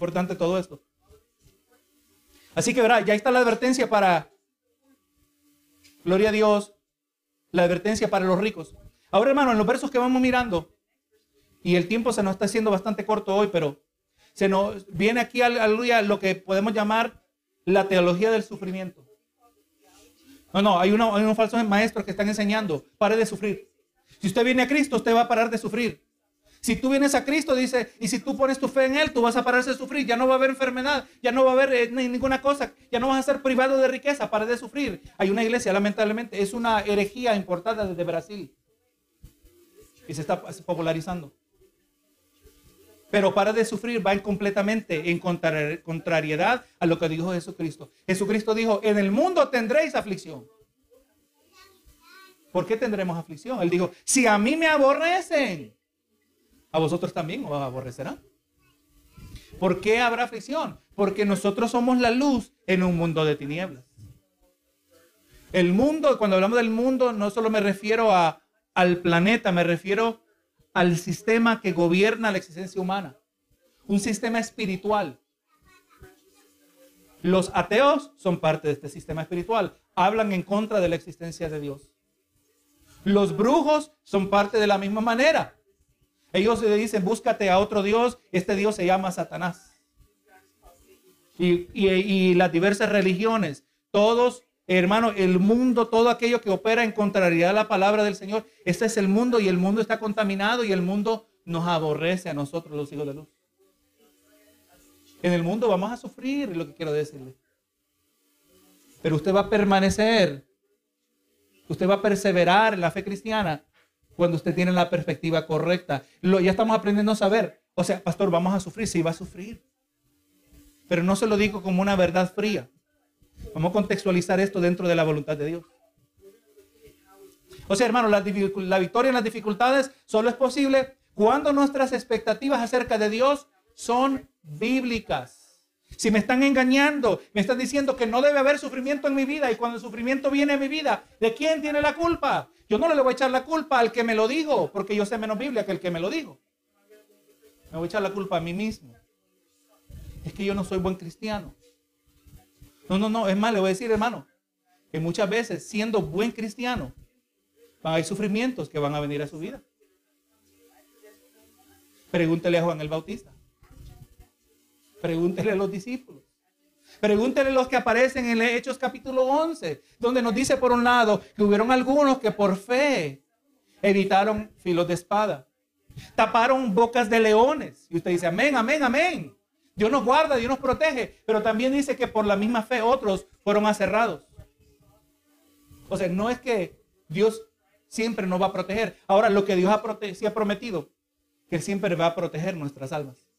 Importante todo esto. Así que verá, ya está la advertencia para Gloria a Dios. La advertencia para los ricos. Ahora, hermano, en los versos que vamos mirando, y el tiempo se nos está haciendo bastante corto hoy, pero se nos viene aquí, aleluya, lo que podemos llamar la teología del sufrimiento. No, no, hay, uno, hay unos falsos maestros que están enseñando, pare de sufrir. Si usted viene a Cristo, usted va a parar de sufrir. Si tú vienes a Cristo, dice, y si tú pones tu fe en Él, tú vas a pararse de sufrir. Ya no va a haber enfermedad, ya no va a haber eh, ninguna cosa, ya no vas a ser privado de riqueza, para de sufrir. Hay una iglesia, lamentablemente, es una herejía importada desde Brasil y se está popularizando. Pero para de sufrir va completamente en contrariedad a lo que dijo Jesucristo. Jesucristo dijo, en el mundo tendréis aflicción. ¿Por qué tendremos aflicción? Él dijo, si a mí me aborrecen, a vosotros también os aborrecerán. ¿Por qué habrá aflicción? Porque nosotros somos la luz en un mundo de tinieblas. El mundo, cuando hablamos del mundo, no solo me refiero a, al planeta, me refiero al sistema que gobierna la existencia humana. Un sistema espiritual. Los ateos son parte de este sistema espiritual. Hablan en contra de la existencia de Dios. Los brujos son parte de la misma manera. Ellos le dicen, búscate a otro Dios. Este Dios se llama Satanás. Y, las diversas religiones, todos, hermano, el mundo, todo aquello que opera en contrariedad a la palabra del Señor, este es el mundo y el mundo está contaminado y el mundo nos aborrece a nosotros, los hijos de luz. En el mundo vamos a sufrir, lo que quiero decirle. Pero usted va a permanecer, usted va a perseverar en la fe cristiana cuando usted tiene la perspectiva correcta. Ya estamos aprendiendo a saber. O sea, pastor, vamos a sufrir. Sí, va a sufrir. Pero no se lo digo como una verdad fría. Vamos a contextualizar esto dentro de la voluntad de Dios. O sea, hermano, la, la victoria en las dificultades solo es posible cuando nuestras expectativas acerca de Dios son bíblicas. Si me están engañando, me están diciendo que no debe haber sufrimiento en mi vida y cuando el sufrimiento viene a mi vida, ¿de quién tiene la culpa? Yo no le voy a echar la culpa al que me lo dijo, porque yo sé menos Biblia que el que me lo dijo. Me voy a echar la culpa a mí mismo. Es que yo no soy buen cristiano. No, no, no, es más, le voy a decir, hermano, que muchas veces siendo buen cristiano, hay sufrimientos que van a venir a su vida. Pregúntele a Juan el Bautista. Pregúntele a los discípulos. Pregúntele los que aparecen en Hechos capítulo 11, donde nos dice por un lado que hubieron algunos que por fe evitaron filos de espada. Taparon bocas de leones. Y usted dice, amén, amén, amén. Dios nos guarda, Dios nos protege. Pero también dice que por la misma fe otros fueron aserrados. O sea, no es que Dios siempre nos va a proteger. Ahora, lo que Dios ha, ha prometido, que siempre va a proteger nuestras almas.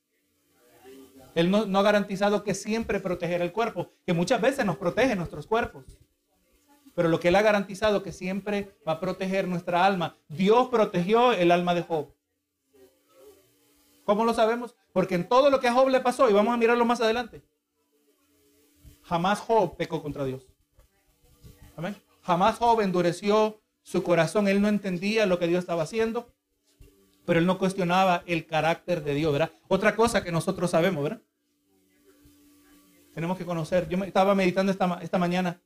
Él no, ha garantizado que siempre protegerá el cuerpo, que muchas veces nos protege nuestros cuerpos. Pero lo que Él ha garantizado que siempre va a proteger nuestra alma. Dios protegió el alma de Job. ¿Cómo lo sabemos? Porque en todo lo que a Job le pasó, y vamos a mirarlo más adelante, jamás Job pecó contra Dios. Amén. Jamás Job endureció su corazón. Él no entendía lo que Dios estaba haciendo, pero él no cuestionaba el carácter de Dios, ¿verdad? Otra cosa que nosotros sabemos, ¿verdad? Tenemos que conocer. Yo estaba meditando esta, esta mañana.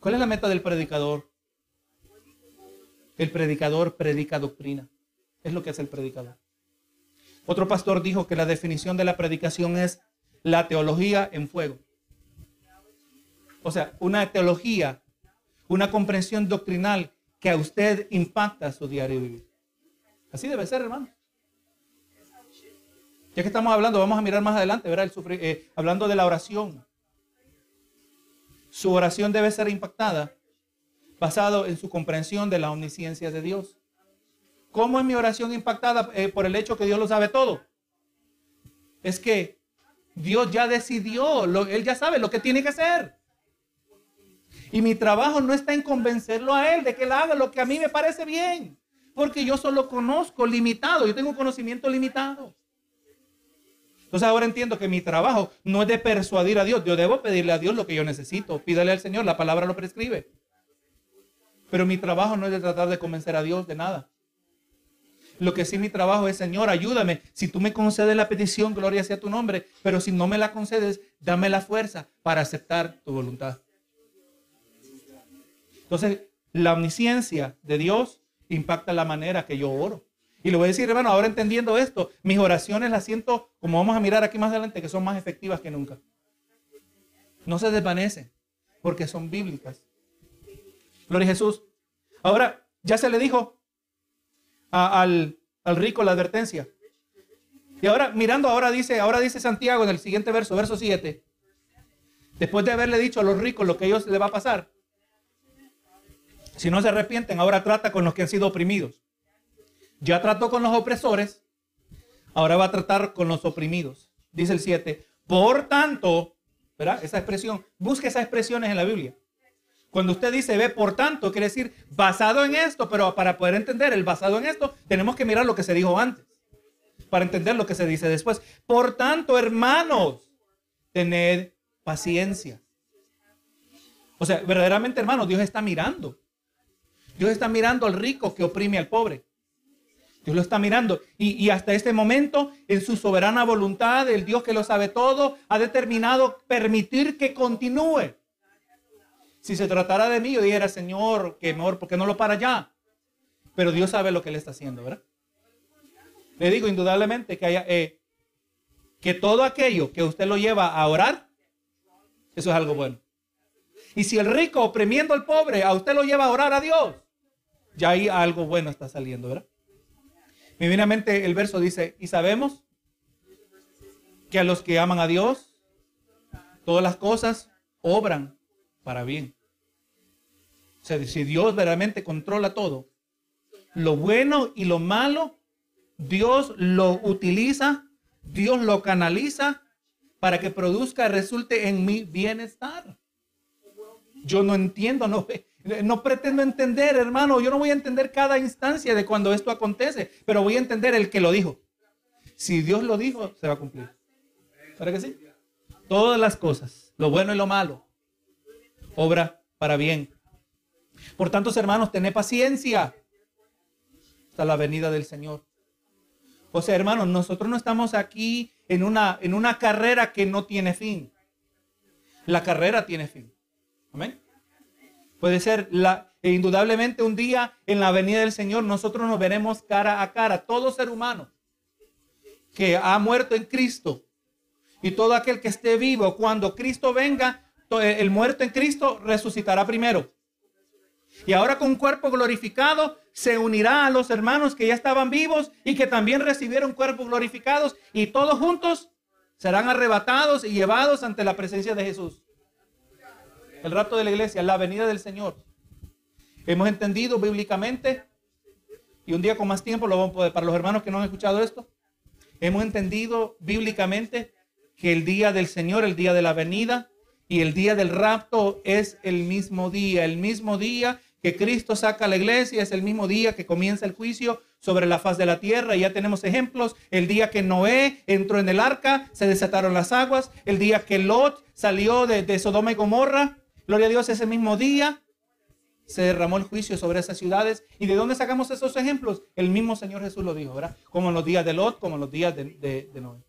¿Cuál es la meta del predicador? El predicador predica doctrina. Es lo que es el predicador. Otro pastor dijo que la definición de la predicación es la teología en fuego. O sea, una teología, una comprensión doctrinal que a usted impacta su diario vivir. Así debe ser, hermano. Ya que estamos hablando, vamos a mirar más adelante, ¿verdad? Eh, hablando de la oración. Su oración debe ser impactada basado en su comprensión de la omnisciencia de Dios. ¿Cómo es mi oración impactada eh, por el hecho que Dios lo sabe todo? Es que Dios ya decidió, Él ya sabe lo que tiene que hacer. Y mi trabajo no está en convencerlo a Él de que Él haga lo que a mí me parece bien. Porque yo solo conozco limitado, yo tengo conocimiento limitado. Entonces ahora entiendo que mi trabajo no es de persuadir a Dios. Yo debo pedirle a Dios lo que yo necesito. Pídale al Señor, la palabra lo prescribe. Pero mi trabajo no es de tratar de convencer a Dios de nada. Lo que sí mi trabajo es, Señor, ayúdame. Si tú me concedes la petición, gloria sea tu nombre. Pero si no me la concedes, dame la fuerza para aceptar tu voluntad. Entonces, la omnisciencia de Dios impacta la manera que yo oro. Y le voy a decir, hermano, ahora entendiendo esto, mis oraciones las siento, como vamos a mirar aquí más adelante, que son más efectivas que nunca. No se desvanecen, porque son bíblicas. Gloria a Jesús. Ahora, ya se le dijo al, al rico la advertencia. Y ahora, mirando, ahora dice, ahora dice Santiago en el siguiente verso, verso 7. Después de haberle dicho a los ricos lo que ellos les va a pasar. Si no se arrepienten, ahora trata con los que han sido oprimidos. Ya trató con los opresores, ahora va a tratar con los oprimidos. Dice el 7. Por tanto, ¿verdad? Esa expresión, busque esas expresiones en la Biblia. Cuando usted dice ve por tanto, quiere decir basado en esto, pero para poder entender el basado en esto, tenemos que mirar lo que se dijo antes, para entender lo que se dice después. Por tanto, hermanos, tened paciencia. O sea, verdaderamente, hermanos, Dios está mirando. Dios está mirando al rico que oprime al pobre. Dios lo está mirando. Y, hasta este momento, en su soberana voluntad, el Dios que lo sabe todo, ha determinado permitir que continúe. Si se tratara de mí, yo dijera, Señor, que mejor, porque no lo para ya? Pero Dios sabe lo que Él está haciendo, ¿verdad? Le digo indudablemente que, haya, eh, que todo aquello que usted lo lleva a orar, eso es algo bueno. Y si el rico oprimiendo al pobre a usted lo lleva a orar a Dios, ya ahí algo bueno está saliendo, ¿verdad? Me viene a mente el verso dice, y sabemos que a los que aman a Dios, todas las cosas obran para bien. O sea, si Dios verdaderamente controla todo, lo bueno y lo malo, Dios lo utiliza, Dios lo canaliza para que produzca, resulte en mi bienestar. Yo no entiendo, no, no pretendo entender, hermano. Yo no voy a entender cada instancia de cuando esto acontece, pero voy a entender el que lo dijo. Si Dios lo dijo, se va a cumplir. ¿Para que sí? Todas las cosas, lo bueno y lo malo, obra para bien. Por tanto, hermanos, tened paciencia hasta la venida del Señor. O sea, hermanos, nosotros no estamos aquí en una, en una carrera que no tiene fin. La carrera tiene fin. Amén. Puede ser la, e indudablemente un día en la venida del Señor nosotros nos veremos cara a cara. Todo ser humano que ha muerto en Cristo y todo aquel que esté vivo cuando Cristo venga eh, el muerto en Cristo resucitará primero. Y ahora con cuerpo glorificado se unirá a los hermanos que ya estaban vivos y que también recibieron cuerpos glorificados y todos juntos serán arrebatados y llevados ante la presencia de Jesús. El rato de la iglesia, la venida del Señor. Hemos entendido bíblicamente y un día con más tiempo lo vamos a poder, para los hermanos que no han escuchado esto, hemos entendido bíblicamente que el día del Señor, el día de la venida, y el día del rapto es el mismo día, el mismo día que Cristo saca a la iglesia, es el mismo día que comienza el juicio sobre la faz de la tierra. Ya tenemos ejemplos. El día que Noé entró en el arca, se desataron las aguas. El día que Lot salió de Sodoma y Gomorra, gloria a Dios, ese mismo día se derramó el juicio sobre esas ciudades. ¿Y de dónde sacamos esos ejemplos? El mismo Señor Jesús lo dijo, ¿verdad? Como en los días de Lot, como en los días de, Noé.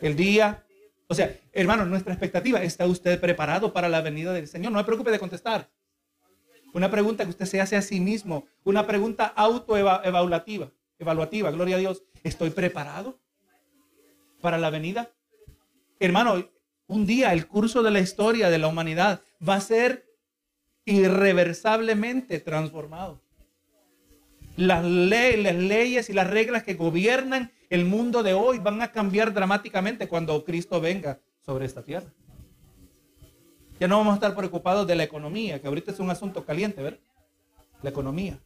El día o sea, hermano, nuestra expectativa, ¿está usted preparado para la venida del Señor? No me preocupe de contestar. Una pregunta que usted se hace a sí mismo, una pregunta autoevaluativa, evaluativa, gloria a Dios. ¿Estoy preparado para la venida? Hermano, un día el curso de la historia de la humanidad va a ser irreversiblemente transformado. Las, las leyes y las reglas que gobiernan el mundo de hoy van a cambiar dramáticamente cuando Cristo venga sobre esta tierra. Ya no vamos a estar preocupados de la economía, que ahorita es un asunto caliente, ¿verdad? La economía.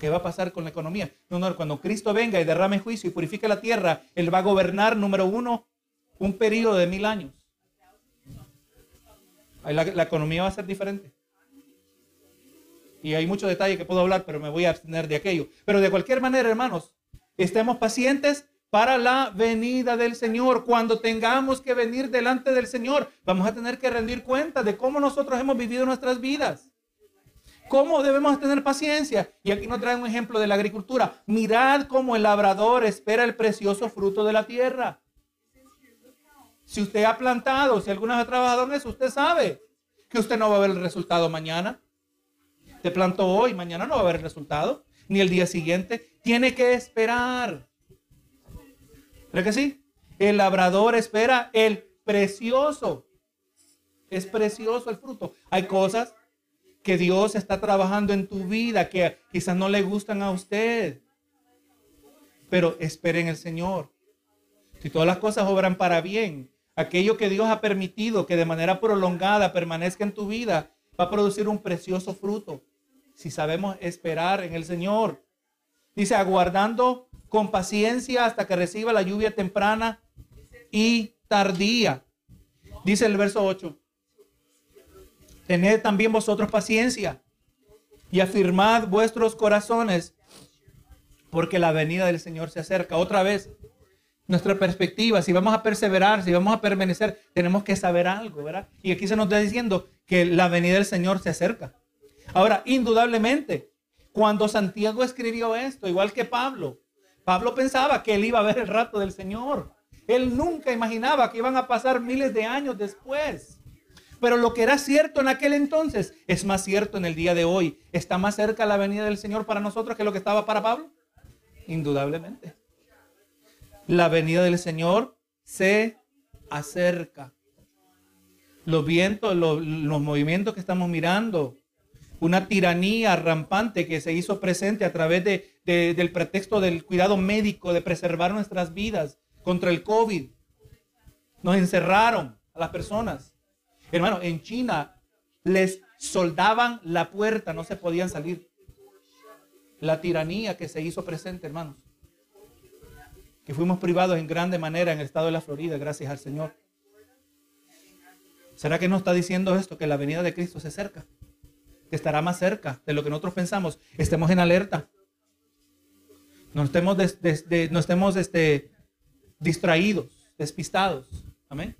¿Qué va a pasar con la economía? No, no, cuando Cristo venga y derrame juicio y purifique la tierra, Él va a gobernar, número uno, un periodo de mil años. La, economía va a ser diferente. Y hay muchos detalles que puedo hablar, pero me voy a abstener de aquello. Pero de cualquier manera, hermanos, Estemos pacientes para la venida del Señor. Cuando tengamos que venir delante del Señor, vamos a tener que rendir cuenta de cómo nosotros hemos vivido nuestras vidas. ¿Cómo debemos tener paciencia? Y aquí nos trae un ejemplo de la agricultura. Mirad cómo el labrador espera el precioso fruto de la tierra. Si usted ha plantado, si alguna ha trabajado en eso, usted sabe que usted no va a ver el resultado mañana. Te plantó hoy, mañana no va a ver el resultado ni el día siguiente. Tiene que esperar. ¿Verdad que sí? El labrador espera el precioso. Es precioso el fruto. Hay cosas que Dios está trabajando en tu vida que quizás no le gustan a usted. Pero esperen el Señor. Si todas las cosas obran para bien, aquello que Dios ha permitido que de manera prolongada permanezca en tu vida, va a producir un precioso fruto si sabemos esperar en el Señor. Dice, aguardando con paciencia hasta que reciba la lluvia temprana y tardía. Dice el verso 8. Tened también vosotros paciencia y afirmad vuestros corazones, porque la venida del Señor se acerca. Otra vez, nuestra perspectiva, si vamos a perseverar, si vamos a permanecer, tenemos que saber algo, ¿verdad? Y aquí se nos está diciendo que la venida del Señor se acerca. Ahora, indudablemente, cuando Santiago escribió esto, igual que Pablo, Pablo pensaba que él iba a ver el rato del Señor. Él nunca imaginaba que iban a pasar miles de años después. Pero lo que era cierto en aquel entonces es más cierto en el día de hoy. ¿Está más cerca la venida del Señor para nosotros que lo que estaba para Pablo? Indudablemente. La venida del Señor se acerca. Los vientos, los, movimientos que estamos mirando, una tiranía rampante que se hizo presente a través de, del pretexto del cuidado médico, de preservar nuestras vidas contra el COVID. Nos encerraron a las personas. Hermano, en China les soldaban la puerta, no se podían salir. La tiranía que se hizo presente, hermanos. Que fuimos privados en grande manera en el estado de la Florida, gracias al Señor. ¿Será que no está diciendo esto, que la venida de Cristo se acerca? que estará más cerca de lo que nosotros pensamos, estemos en alerta. No estemos, no estemos este, distraídos, despistados. Amén.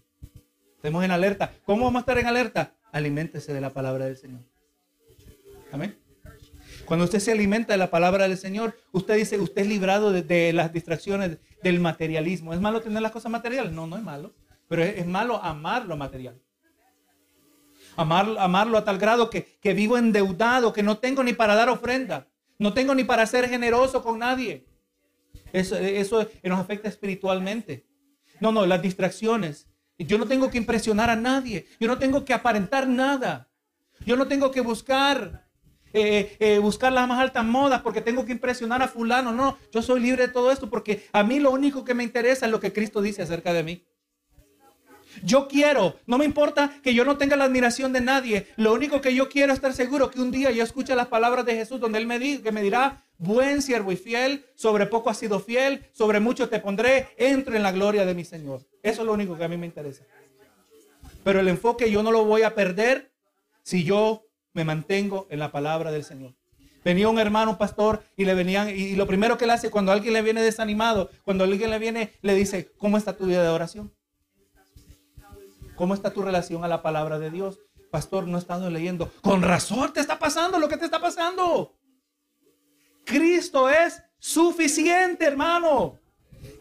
Estemos en alerta. ¿Cómo vamos a estar en alerta? Aliméntese de la palabra del Señor. Amén. Cuando usted se alimenta de la palabra del Señor, usted dice, usted es librado de, las distracciones del materialismo. ¿Es malo tener las cosas materiales? No, no es malo. Pero es, malo amar lo material amarlo a tal grado que, vivo endeudado, que no tengo ni para dar ofrenda, no tengo ni para ser generoso con nadie. Eso, eso nos afecta espiritualmente. No, no, las distracciones. Yo no tengo que impresionar a nadie. Yo no tengo que aparentar nada. Yo no tengo que buscar, eh, eh, buscar las más altas modas porque tengo que impresionar a fulano. No, yo soy libre de todo esto porque a mí lo único que me interesa es lo que Cristo dice acerca de mí. Yo quiero, no me importa que yo no tenga la admiración de nadie. Lo único que yo quiero es estar seguro que un día yo escuche las palabras de Jesús donde Él me, dice, que me dirá, buen siervo y fiel, sobre poco has sido fiel, sobre mucho te pondré, entro en la gloria de mi Señor. Eso es lo único que a mí me interesa. Pero el enfoque yo no lo voy a perder si yo me mantengo en la palabra del Señor. Venía un hermano, un pastor, y le venían, y lo primero que él hace cuando alguien le viene desanimado, cuando alguien le viene, le dice, ¿cómo está tu vida de oración? ¿Cómo está tu relación a la palabra de Dios? Pastor, no he estado leyendo. Con razón te está pasando lo que te está pasando. Cristo es suficiente, hermano.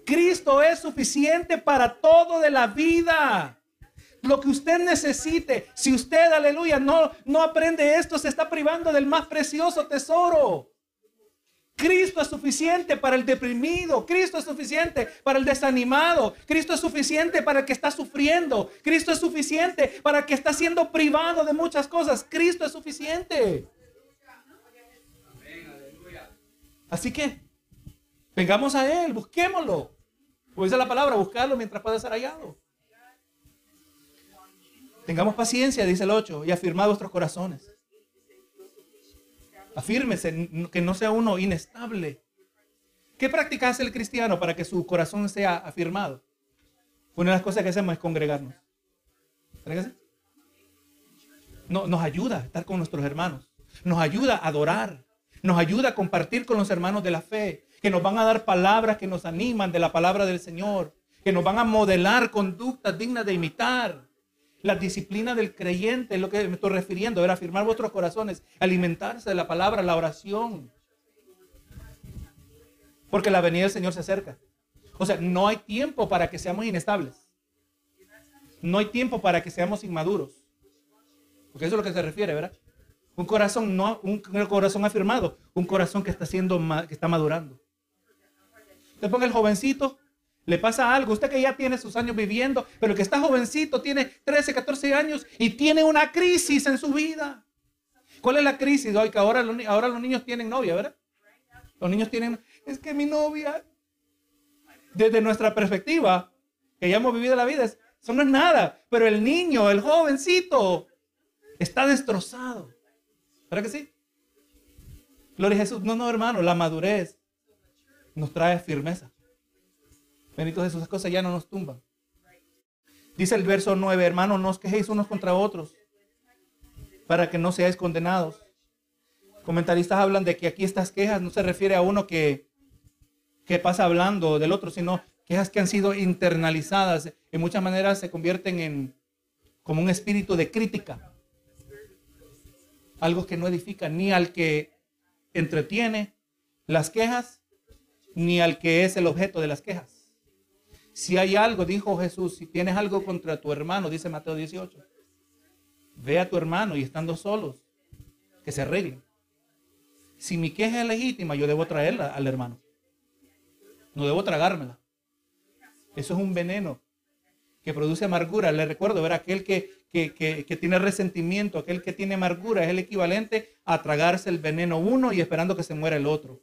Cristo es suficiente para todo de la vida. Lo que usted necesite. Si usted, aleluya, no, no aprende esto, se está privando del más precioso tesoro. Cristo es suficiente para el deprimido. Cristo es suficiente para el desanimado. Cristo es suficiente para el que está sufriendo. Cristo es suficiente para el que está siendo privado de muchas cosas. Cristo es suficiente. Así que, vengamos a Él, busquémoslo. Pues dice la palabra, buscarlo mientras pueda ser hallado. Tengamos paciencia, dice el 8, y afirmad vuestros corazones. Afírmese, que no sea uno inestable. ¿Qué práctica hace el cristiano para que su corazón sea afirmado? Una de las cosas que hacemos es congregarnos. No, nos ayuda a estar con nuestros hermanos. Nos ayuda a adorar. Nos ayuda a compartir con los hermanos de la fe. Que nos van a dar palabras que nos animan de la palabra del Señor. Que nos van a modelar conductas dignas de imitar. La disciplina del creyente es lo que me estoy refiriendo, era afirmar vuestros corazones, alimentarse de la palabra, la oración. Porque la venida del Señor se acerca. O sea, no hay tiempo para que seamos inestables. No hay tiempo para que seamos inmaduros. Porque eso es lo que se refiere, ¿verdad? Un corazón no, un corazón afirmado, un corazón que está siendo que está madurando. Te ponga el jovencito le pasa algo. Usted que ya tiene sus años viviendo, pero que está jovencito, tiene 13, 14 años y tiene una crisis en su vida. ¿Cuál es la crisis hoy? Que ahora, los niños tienen novia, ¿verdad? Los niños tienen, es que mi novia, desde nuestra perspectiva, que ya hemos vivido la vida, eso no es nada. Pero el niño, el jovencito, está destrozado. ¿Verdad que sí? Gloria a Jesús. No, no, hermano, la madurez nos trae firmeza. Bendito Jesús, esas cosas ya no nos tumban. Dice el verso 9, hermanos, no os quejéis unos contra otros para que no seáis condenados. Comentaristas hablan de que aquí estas quejas no se refiere a uno que, que pasa hablando del otro, sino quejas que han sido internalizadas. En muchas maneras se convierten en como un espíritu de crítica. Algo que no edifica ni al que entretiene las quejas, ni al que es el objeto de las quejas. Si hay algo, dijo Jesús, si tienes algo contra tu hermano, dice Mateo 18, ve a tu hermano y estando solos, que se arreglen. Si mi queja es legítima, yo debo traerla al hermano. No debo tragármela. Eso es un veneno que produce amargura. Le recuerdo, ver aquel que, que, que, tiene resentimiento, aquel que tiene amargura, es el equivalente a tragarse el veneno uno y esperando que se muera el otro.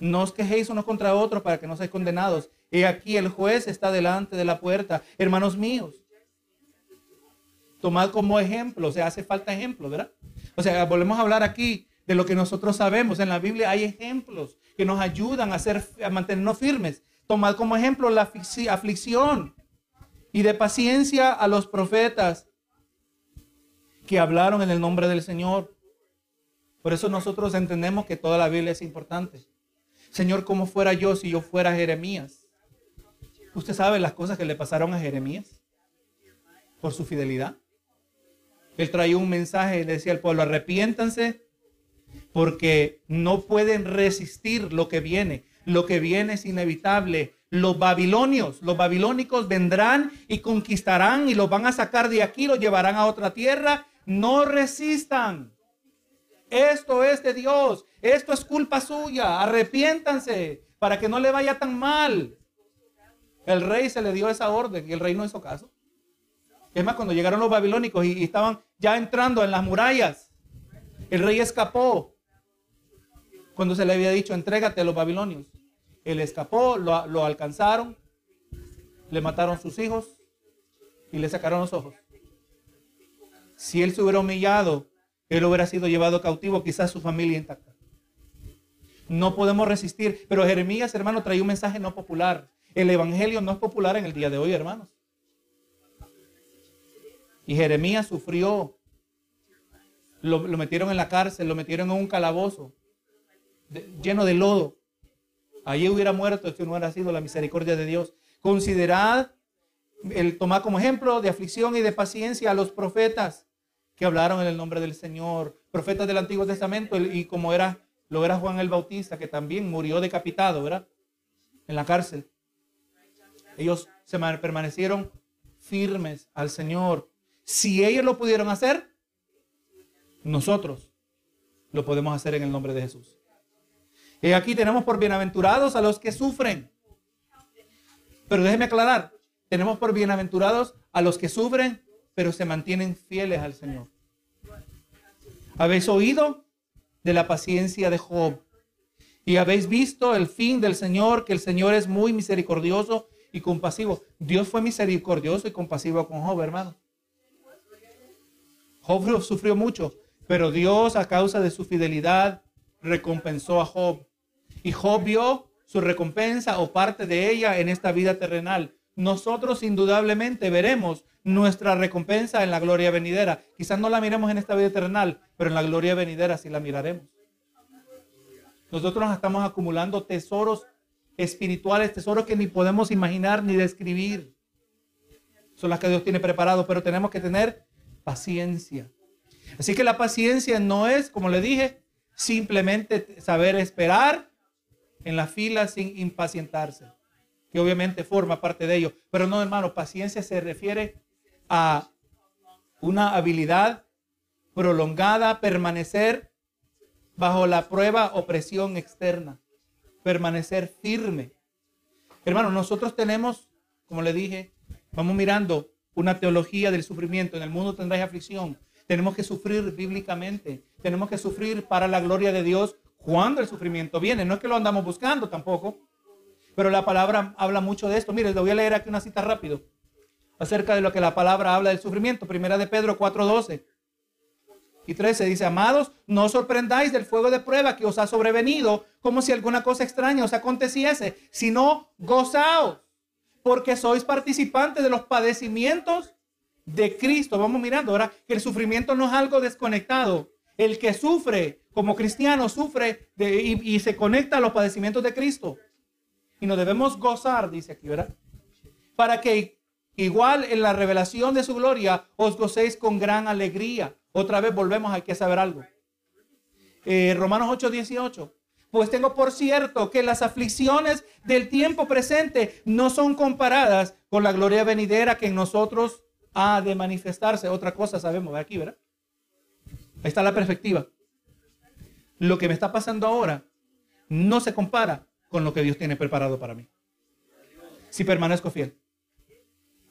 No os quejéis unos contra otros para que no seáis condenados. Y aquí el juez está delante de la puerta. Hermanos míos, tomad como ejemplo, o sea, hace falta ejemplo, ¿verdad? O sea, volvemos a hablar aquí de lo que nosotros sabemos. En la Biblia hay ejemplos que nos ayudan a, hacer, a mantenernos firmes. Tomad como ejemplo la aflicción y de paciencia a los profetas que hablaron en el nombre del Señor. Por eso nosotros entendemos que toda la Biblia es importante. Señor, ¿cómo fuera yo si yo fuera Jeremías? Usted sabe las cosas que le pasaron a Jeremías por su fidelidad. Él traía un mensaje y le decía al pueblo, arrepiéntanse porque no pueden resistir lo que viene. Lo que viene es inevitable. Los babilonios, los babilónicos vendrán y conquistarán y los van a sacar de aquí, los llevarán a otra tierra. No resistan. Esto es de Dios. Esto es culpa suya. Arrepiéntanse para que no le vaya tan mal. El rey se le dio esa orden y el rey no hizo caso. Es más, cuando llegaron los babilónicos y, estaban ya entrando en las murallas, el rey escapó. Cuando se le había dicho, entrégate a los babilonios. Él escapó, lo, lo alcanzaron, le mataron sus hijos y le sacaron los ojos. Si él se hubiera humillado, él hubiera sido llevado cautivo, quizás su familia intacta. No podemos resistir. Pero Jeremías, hermano, traía un mensaje no popular. El evangelio no es popular en el día de hoy, hermanos. Y Jeremías sufrió lo, metieron en la cárcel, lo metieron en un calabozo lleno de lodo. Allí hubiera muerto si no hubiera sido la misericordia de Dios. Considerad el tomar como ejemplo de aflicción y de paciencia a los profetas que hablaron en el nombre del Señor, profetas del Antiguo Testamento y como era lo era Juan el Bautista que también murió decapitado, ¿verdad? En la cárcel. Ellos se permanecieron firmes al Señor. Si ellos lo pudieron hacer, nosotros lo podemos hacer en el nombre de Jesús. Y aquí tenemos por bienaventurados a los que sufren. Pero déjeme aclarar, tenemos por bienaventurados a los que sufren, pero se mantienen fieles al Señor. ¿Habéis oído de la paciencia de Job? Y habéis visto el fin del Señor, que el Señor es muy misericordioso y compasivo. Dios fue misericordioso y compasivo con Job, hermano. Job sufrió mucho, pero Dios a causa de su fidelidad recompensó a Job. Y Job vio su recompensa o parte de ella en esta vida terrenal. Nosotros indudablemente veremos nuestra recompensa en la gloria venidera. Quizás no la miremos en esta vida terrenal, pero en la gloria venidera sí la miraremos. Nosotros estamos acumulando tesoros espirituales, tesoros que ni podemos imaginar ni describir. Son las que Dios tiene preparado, pero tenemos que tener paciencia. Así que la paciencia no es, como le dije, simplemente saber esperar en la fila sin impacientarse, que obviamente forma parte de ello. Pero no, hermano, paciencia se refiere a una habilidad prolongada, permanecer bajo la prueba o presión externa permanecer firme. Hermano, nosotros tenemos, como le dije, vamos mirando una teología del sufrimiento. En el mundo tendráis aflicción. Tenemos que sufrir bíblicamente. Tenemos que sufrir para la gloria de Dios cuando el sufrimiento viene. No es que lo andamos buscando tampoco. Pero la palabra habla mucho de esto. Mire, le voy a leer aquí una cita rápido acerca de lo que la palabra habla del sufrimiento. Primera de Pedro 4:12 y 13 dice, amados, no sorprendáis del fuego de prueba que os ha sobrevenido como si alguna cosa extraña os aconteciese, sino gozaos, porque sois participantes de los padecimientos de Cristo. Vamos mirando ahora que el sufrimiento no es algo desconectado. El que sufre como cristiano sufre y, y se conecta a los padecimientos de Cristo. Y nos debemos gozar, dice aquí, ¿verdad? Para que igual en la revelación de su gloria os gocéis con gran alegría otra vez volvemos, hay que saber algo. Eh, Romanos 8, 18. Pues tengo por cierto que las aflicciones del tiempo presente no son comparadas con la gloria venidera que en nosotros ha de manifestarse. Otra cosa sabemos aquí, ¿verdad? Ahí está la perspectiva. Lo que me está pasando ahora no se compara con lo que Dios tiene preparado para mí. Si permanezco fiel.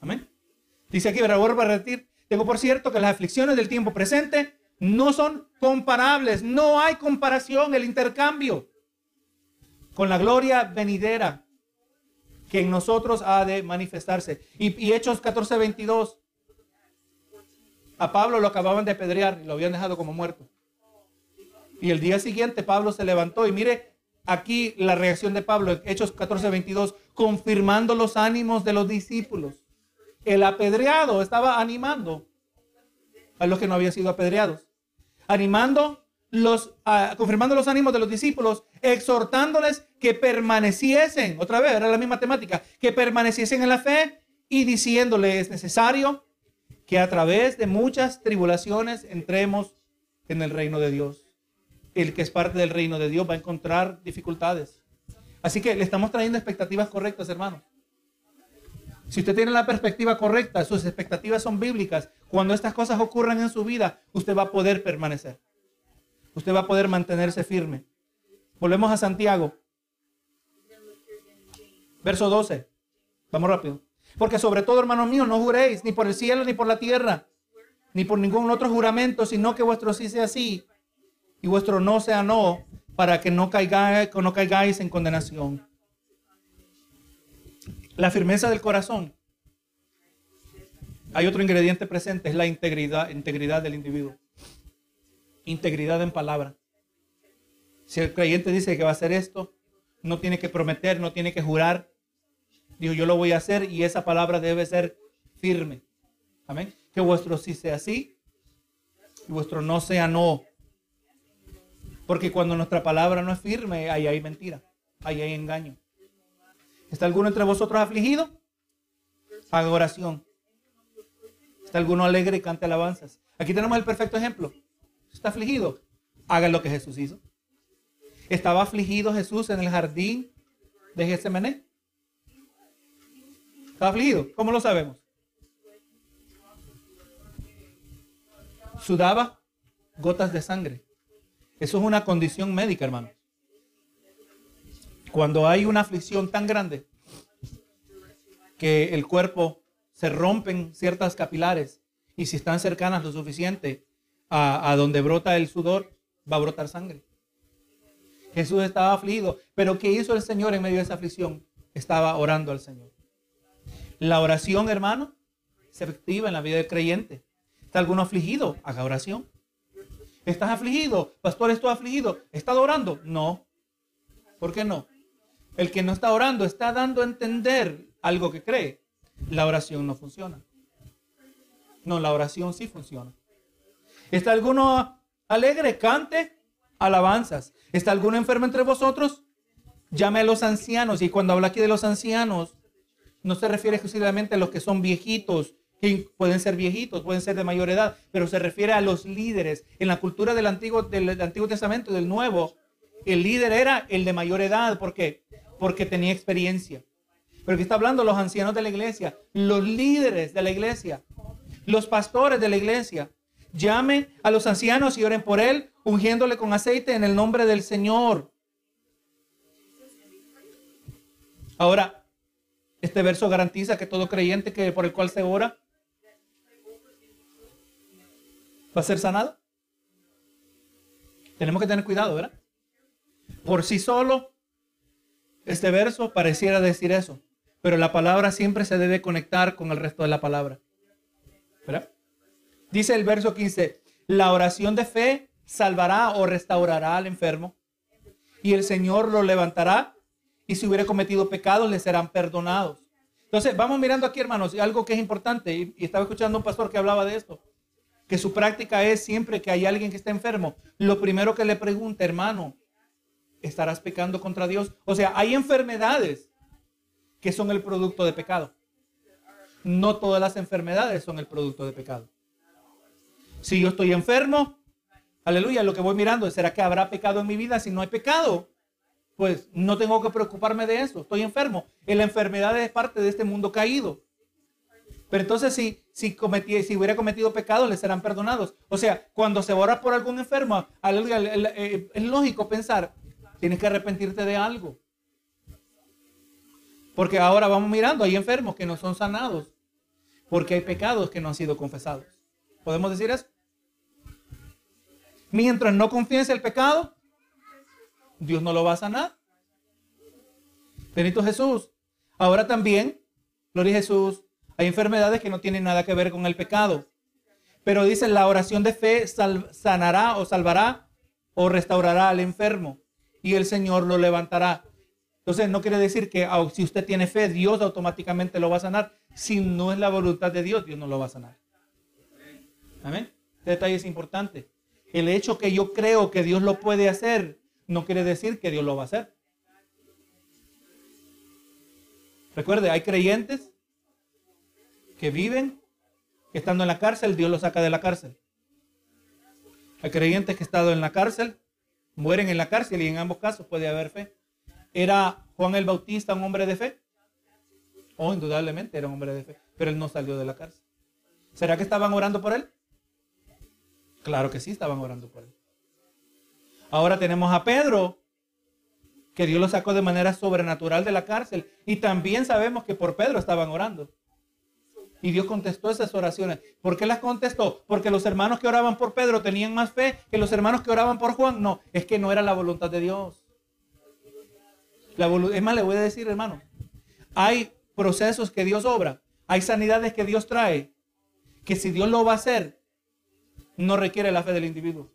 Amén. Dice aquí, ¿verdad? Vuelvo a repetir. Tengo por cierto que las aflicciones del tiempo presente no son comparables. No hay comparación, el intercambio con la gloria venidera que en nosotros ha de manifestarse. Y, Hechos 14, 22. A Pablo lo acababan de apedrear y lo habían dejado como muerto. Y el día siguiente Pablo se levantó y mire aquí la reacción de Pablo, Hechos 14, 22, confirmando los ánimos de los discípulos el apedreado estaba animando a los que no habían sido apedreados. Animando los, confirmando los ánimos de los discípulos, exhortándoles que permaneciesen, otra vez, era la misma temática, que permaneciesen en la fe y diciéndoles es necesario que a través de muchas tribulaciones entremos en el reino de Dios. El que es parte del reino de Dios va a encontrar dificultades. Así que le estamos trayendo expectativas correctas, hermanos. Si usted tiene la perspectiva correcta, sus expectativas son bíblicas, cuando estas cosas ocurran en su vida, usted va a poder permanecer. Usted va a poder mantenerse firme. Volvemos a Santiago. Verso 12. Vamos rápido. Porque sobre todo, hermanos míos, no juréis ni por el cielo ni por la tierra, ni por ningún otro juramento, sino que vuestro sí sea sí y vuestro no sea no, para que no caigáis, no caigáis en condenación. La firmeza del corazón. Hay otro ingrediente presente, es la integridad, integridad del individuo. Integridad en palabra. Si el creyente dice que va a hacer esto, no tiene que prometer, no tiene que jurar. Dijo, yo lo voy a hacer y esa palabra debe ser firme. Amén. Que vuestro sí sea sí y vuestro no sea no. Porque cuando nuestra palabra no es firme, ahí hay mentira, ahí hay engaño. ¿Está alguno entre vosotros afligido? Haga oración. ¿Está alguno alegre y cante alabanzas? Aquí tenemos el perfecto ejemplo. ¿Está afligido? Haga lo que Jesús hizo. ¿Estaba afligido Jesús en el jardín de Getsemaní? ¿Estaba afligido? ¿Cómo lo sabemos? Sudaba gotas de sangre. Eso es una condición médica, hermano. Cuando hay una aflicción tan grande que el cuerpo se rompen ciertas capilares y si están cercanas lo suficiente a, donde brota el sudor, va a brotar sangre. Jesús estaba afligido, pero ¿qué hizo el Señor en medio de esa aflicción? Estaba orando al Señor. La oración, hermano, es efectiva en la vida del creyente. ¿Está alguno afligido? Haga oración. ¿Estás afligido? Pastor, estoy afligido. ¿Estás orando? No. ¿Por qué no? El que no está orando está dando a entender algo que cree. La oración no funciona. No, la oración sí funciona. ¿Está alguno alegre? Cante alabanzas. ¿Está alguno enfermo entre vosotros? Llame a los ancianos. Y cuando habla aquí de los ancianos, no se refiere exclusivamente a los que son viejitos que pueden ser viejitos, pueden ser de mayor edad, pero se refiere a los líderes. En la cultura del Antiguo, del, Antiguo Testamento, del Nuevo, el líder era el de mayor edad. ¿Por qué? Porque tenía experiencia. Pero que está hablando los ancianos de la iglesia, los líderes de la iglesia, los pastores de la iglesia. Llamen a los ancianos y oren por él, ungiéndole con aceite en el nombre del Señor. Ahora, este verso garantiza que todo creyente que por el cual se ora va a ser sanado. Tenemos que tener cuidado, ¿verdad? Por sí solo, este verso pareciera decir eso, pero la palabra siempre se debe conectar con el resto de la palabra. ¿Verdad? Dice el verso 15, la oración de fe salvará o restaurará al enfermo y el Señor lo levantará y si hubiera cometido pecados le serán perdonados. Entonces, vamos mirando aquí, hermanos, algo que es importante, y, estaba escuchando un pastor que hablaba de esto que su práctica es siempre que hay alguien que está enfermo, lo primero que le pregunta, hermano, ¿estarás pecando contra Dios? O sea, hay enfermedades que son el producto de pecado. No todas las enfermedades son el producto de pecado. Si yo estoy enfermo, aleluya, lo que voy mirando es, ¿será que habrá pecado en mi vida? Si no hay pecado, pues no tengo que preocuparme de eso. Estoy enfermo. La enfermedad es parte de este mundo caído. Pero entonces si, si, cometí, si hubiera cometido pecado, le serán perdonados. O sea, cuando se ora por algún enfermo, eh, es lógico pensar, tienes que arrepentirte de algo. Porque ahora vamos mirando, hay enfermos que no son sanados, porque hay pecados que no han sido confesados. ¿Podemos decir eso? Mientras no confiese el pecado, Dios no lo va a sanar. Benito Jesús. Ahora también, gloria Jesús, hay enfermedades que no tienen nada que ver con el pecado. Pero dice, la oración de fe sanará o salvará o restaurará al enfermo y el Señor lo levantará. Entonces no quiere decir que si usted tiene fe, Dios automáticamente lo va a sanar. Si no es la voluntad de Dios, Dios no lo va a sanar. Amén. Este detalle es importante. El hecho que yo creo que Dios lo puede hacer no quiere decir que Dios lo va a hacer. Recuerde, hay creyentes que viven, estando en la cárcel, Dios los saca de la cárcel. Hay creyentes que estado en la cárcel, mueren en la cárcel y en ambos casos puede haber fe. ¿Era Juan el Bautista un hombre de fe? Oh, indudablemente era un hombre de fe, pero él no salió de la cárcel. ¿Será que estaban orando por él? Claro que sí, estaban orando por él. Ahora tenemos a Pedro, que Dios lo sacó de manera sobrenatural de la cárcel. Y también sabemos que por Pedro estaban orando. Y Dios contestó esas oraciones. ¿Por qué las contestó? Porque los hermanos que oraban por Pedro tenían más fe que los hermanos que oraban por Juan. No, es que no era la voluntad de Dios. La es más, le voy a decir, hermano, hay procesos que Dios obra, hay sanidades que Dios trae, que si Dios lo va a hacer, no requiere la fe del individuo.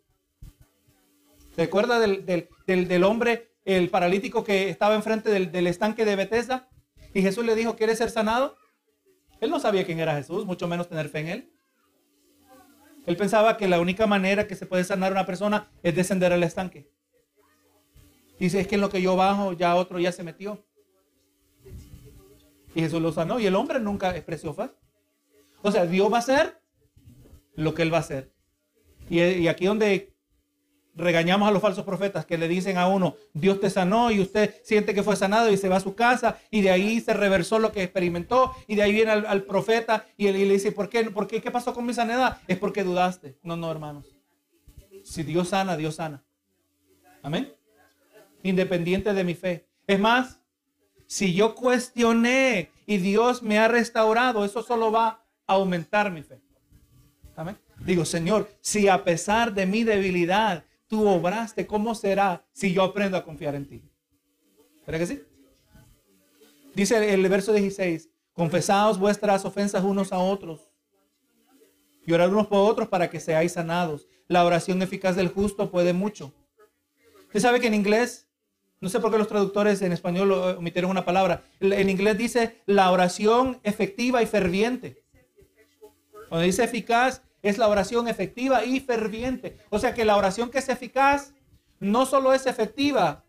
¿Se acuerda del, del, hombre, el paralítico que estaba enfrente del, del estanque de Bethesda? Y Jesús le dijo, ¿quieres ser sanado? Él no sabía quién era Jesús, mucho menos tener fe en él. Él pensaba que la única manera que se puede sanar una persona es descender al estanque. Dice, es que en lo que yo bajo, ya otro ya se metió. Y Jesús lo sanó. Y el hombre nunca expresó fe. O sea, Dios va a hacer lo que Él va a hacer. Y, y aquí donde regañamos a los falsos profetas que le dicen a uno, Dios te sanó y usted siente que fue sanado y se va a su casa y de ahí se reversó lo que experimentó y de ahí viene al, profeta y, él, le dice, ¿por qué? ¿por qué? ¿Qué pasó con mi sanidad? Es porque dudaste. No, no, hermanos. Si Dios sana, Dios sana. Amén. Independiente de mi fe. Es más, si yo cuestioné y Dios me ha restaurado, eso solo va a aumentar mi fe. Amén. Digo, Señor, si a pesar de mi debilidad tú obraste, ¿cómo será si yo aprendo a confiar en ti? ¿Verdad que sí? Dice el verso 16, confesaos vuestras ofensas unos a otros y orad unos por otros para que seáis sanados. La oración eficaz del justo puede mucho. Usted sabe que en inglés, no sé por qué los traductores en español omitieron una palabra, en inglés dice la oración efectiva y ferviente. Cuando dice eficaz, es la oración efectiva y ferviente. O sea que la oración que es eficaz no solo es efectiva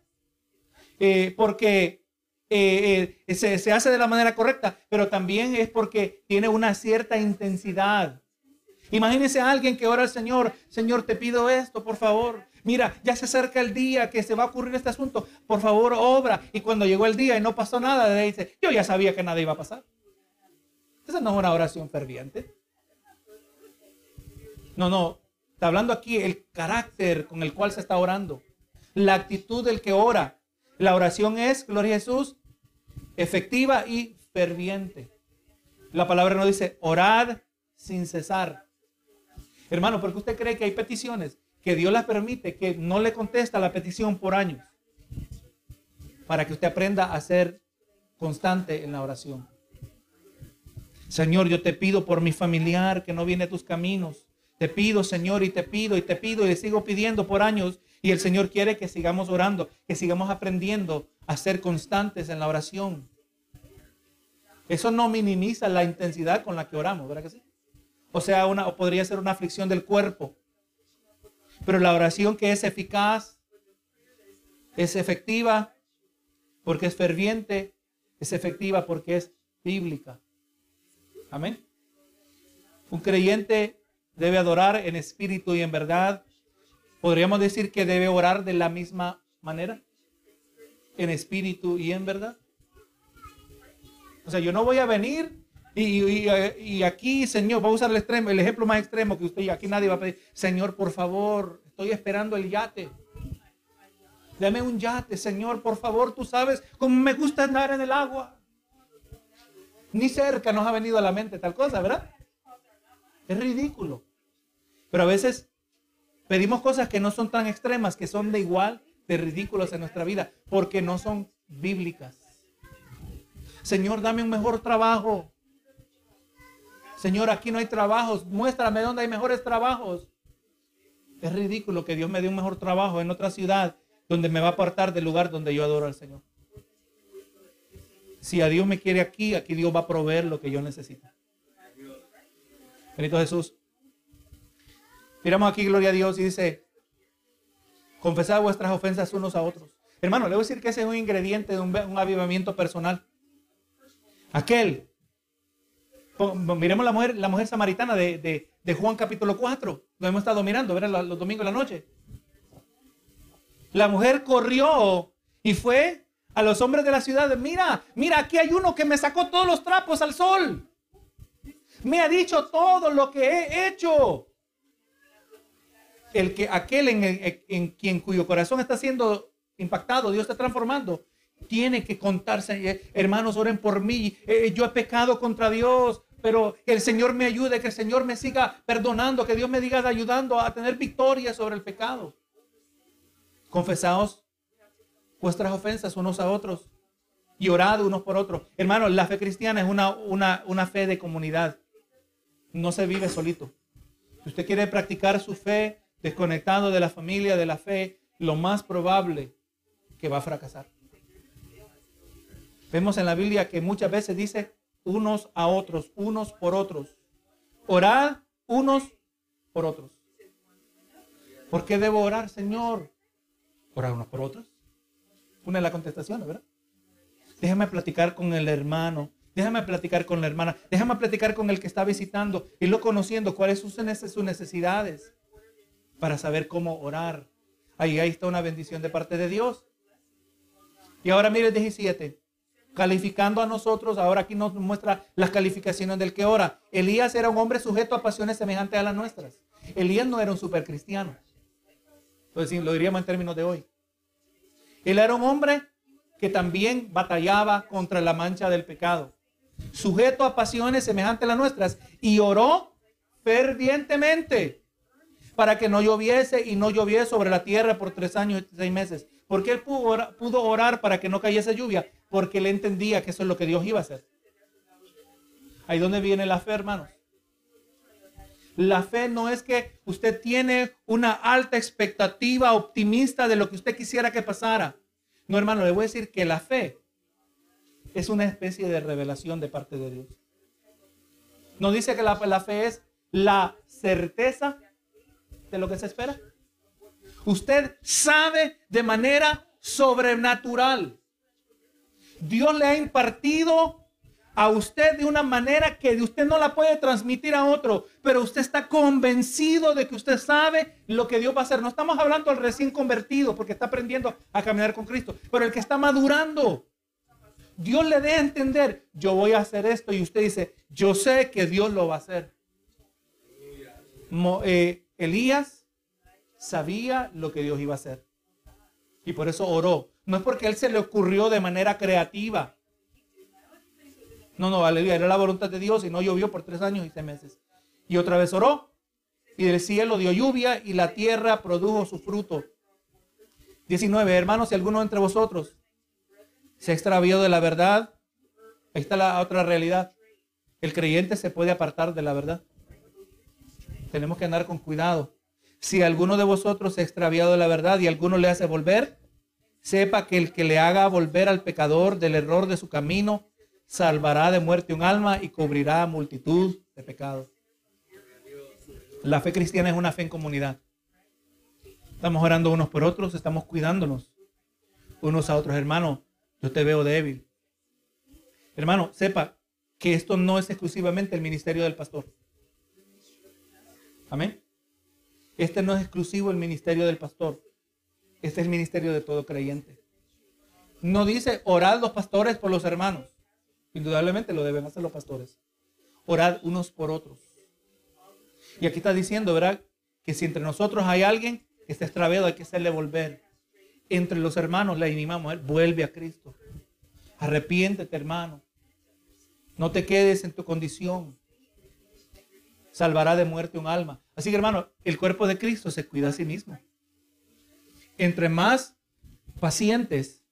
eh, porque eh, eh, se, se hace de la manera correcta, pero también es porque tiene una cierta intensidad. Imagínese a alguien que ora al Señor, Señor, te pido esto, por favor. Mira, ya se acerca el día que se va a ocurrir este asunto. Por favor, obra. Y cuando llegó el día y no pasó nada, le dice, yo ya sabía que nada iba a pasar. Esa no es una oración ferviente. No, no. Está hablando aquí el carácter con el cual se está orando. La actitud del que ora. La oración es, gloria a Jesús, efectiva y ferviente. La palabra no dice orad sin cesar. Hermano, ¿por qué usted cree que hay peticiones que Dios las permite, que no le contesta la petición por años? Para que usted aprenda a ser constante en la oración. Señor, yo te pido por mi familiar que no viene a tus caminos. Te pido, Señor, y te pido, y te pido, y le sigo pidiendo por años. Y el Señor quiere que sigamos orando, que sigamos aprendiendo a ser constantes en la oración. Eso no minimiza la intensidad con la que oramos, ¿verdad que sí? O sea, una, o podría ser una aflicción del cuerpo. Pero la oración que es eficaz, es efectiva, porque es ferviente, es efectiva porque es bíblica. Amén. Un creyente debe adorar en espíritu y en verdad. Podríamos decir que debe orar de la misma manera, en espíritu y en verdad. O sea, yo no voy a venir y, aquí, Señor, voy a usar el extremo, el ejemplo más extremo que usted, aquí nadie va a pedir, Señor, por favor, estoy esperando el yate. Dame un yate, Señor, por favor, tú sabes cómo me gusta andar en el agua. Ni cerca nos ha venido a la mente tal cosa, ¿verdad? Es ridículo. Pero a veces pedimos cosas que no son tan extremas, que son de igual de ridículos en nuestra vida, porque no son bíblicas. Señor, dame un mejor trabajo. Señor, aquí no hay trabajos. Muéstrame dónde hay mejores trabajos. Es ridículo que Dios me dé un mejor trabajo en otra ciudad donde me va a apartar del lugar donde yo adoro al Señor. Si a Dios me quiere aquí, aquí Dios va a proveer lo que yo necesito. Benito Jesús. Miramos aquí, gloria a Dios, y dice, confesad vuestras ofensas unos a otros. Hermano, le voy a decir que ese es un ingrediente de un, avivamiento personal. Aquel, miremos la mujer, la mujer samaritana de, Juan capítulo 4, lo hemos estado mirando, ¿verdad? Los domingos de la noche. La mujer corrió y fue a los hombres de la ciudad, mira, mira, aquí hay uno que me sacó todos los trapos al sol me ha dicho todo lo que he hecho. El que aquel en, quien cuyo corazón está siendo impactado, Dios está transformando, tiene que contarse, eh, hermanos, oren por mí. Eh, yo he pecado contra Dios, pero que el Señor me ayude, que el Señor me siga perdonando, que Dios me diga ayudando a tener victoria sobre el pecado. Confesaos vuestras ofensas unos a otros y orad unos por otros. Hermanos, la fe cristiana es una, una, una fe de comunidad no se vive solito. Si usted quiere practicar su fe desconectado de la familia, de la fe, lo más probable que va a fracasar. Vemos en la Biblia que muchas veces dice unos a otros, unos por otros. Orad unos por otros. ¿Por qué debo orar, Señor? Orar unos por otros. Una de las contestaciones, ¿verdad? Déjame platicar con el hermano. Déjame platicar con la hermana. Déjame platicar con el que está visitando. y conociendo cuáles son sus necesidades para saber cómo orar. Ahí, ahí está una bendición de parte de Dios. Y ahora mire el 17. Calificando a nosotros, ahora aquí nos muestra las calificaciones del que ora. Elías era un hombre sujeto a pasiones semejantes a las nuestras. Elías no era un supercristiano. Entonces, lo diríamos en términos de hoy. Él era un hombre que también batallaba contra la mancha del pecado, sujeto a pasiones semejantes a las nuestras, y oró fervientemente para que no lloviese y no lloviese sobre la tierra por tres años y seis meses. ¿Por qué él pudo orar, para que no cayese lluvia? Porque él entendía que eso es lo que Dios iba a hacer. Ahí donde viene la fe, hermanos. La fe no es que usted tiene una alta expectativa optimista de lo que usted quisiera que pasara. No, hermano, le voy a decir que la fe es una especie de revelación de parte de Dios. Nos dice que la, la fe es la certeza de lo que se espera. Usted sabe de manera sobrenatural. Dios le ha impartido a usted de una manera que usted no la puede transmitir a otro, pero usted está convencido de que usted sabe lo que Dios va a hacer. No estamos hablando al recién convertido porque está aprendiendo a caminar con Cristo, pero el que está madurando. Dios le dé a entender, yo voy a hacer esto y usted dice, yo sé que Dios lo va a hacer. Eh, Elías sabía lo que Dios iba a hacer y por eso oró. No es porque él se le ocurrió de manera creativa. No, no, aleluya, era la voluntad de Dios y no llovió por tres años y seis meses. Y otra vez oró y del cielo dio lluvia y la tierra produjo su fruto. 19, hermanos, si alguno entre vosotros se extravió de la verdad, ahí está la otra realidad. El creyente se puede apartar de la verdad. Tenemos que andar con cuidado. Si alguno de vosotros se ha extraviado de la verdad y alguno le hace volver, sepa que el que le haga volver al pecador del error de su camino, salvará de muerte un alma y cubrirá multitud de pecados. La fe cristiana es una fe en comunidad. Estamos orando unos por otros, estamos cuidándonos unos a otros. Hermano, yo te veo débil. Hermano, sepa que esto no es exclusivamente el ministerio del pastor. Amén. Este no es exclusivo el ministerio del pastor. Este es el ministerio de todo creyente. No dice orad los pastores por los hermanos. Indudablemente lo deben hacer los pastores. Orad unos por otros. Y aquí está diciendo, ¿verdad? Que si entre nosotros hay alguien que está extraviado, hay que hacerle volver. Entre los hermanos le animamos, él vuelve a Cristo. Arrepiéntete, hermano. No te quedes en tu condición. Salvará de muerte un alma. Así que, hermano, el cuerpo de Cristo se cuida a sí mismo. Entre más pacientes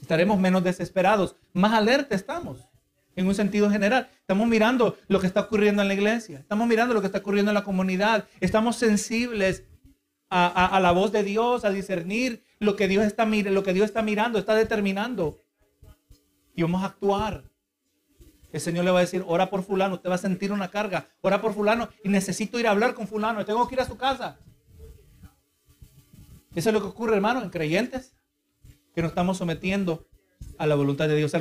estaremos menos desesperados, más alerta estamos en un sentido general. Estamos mirando lo que está ocurriendo en la iglesia, estamos mirando lo que está ocurriendo en la comunidad, estamos sensibles a, la voz de Dios, a discernir lo que Dios está lo que Dios está mirando, está determinando. Y vamos a actuar. El Señor le va a decir, ora por fulano, te va a sentir una carga, ora por fulano y necesito ir a hablar con fulano, tengo que ir a su casa. Eso es lo que ocurre, hermano, en creyentes que nos estamos sometiendo a la voluntad de Dios.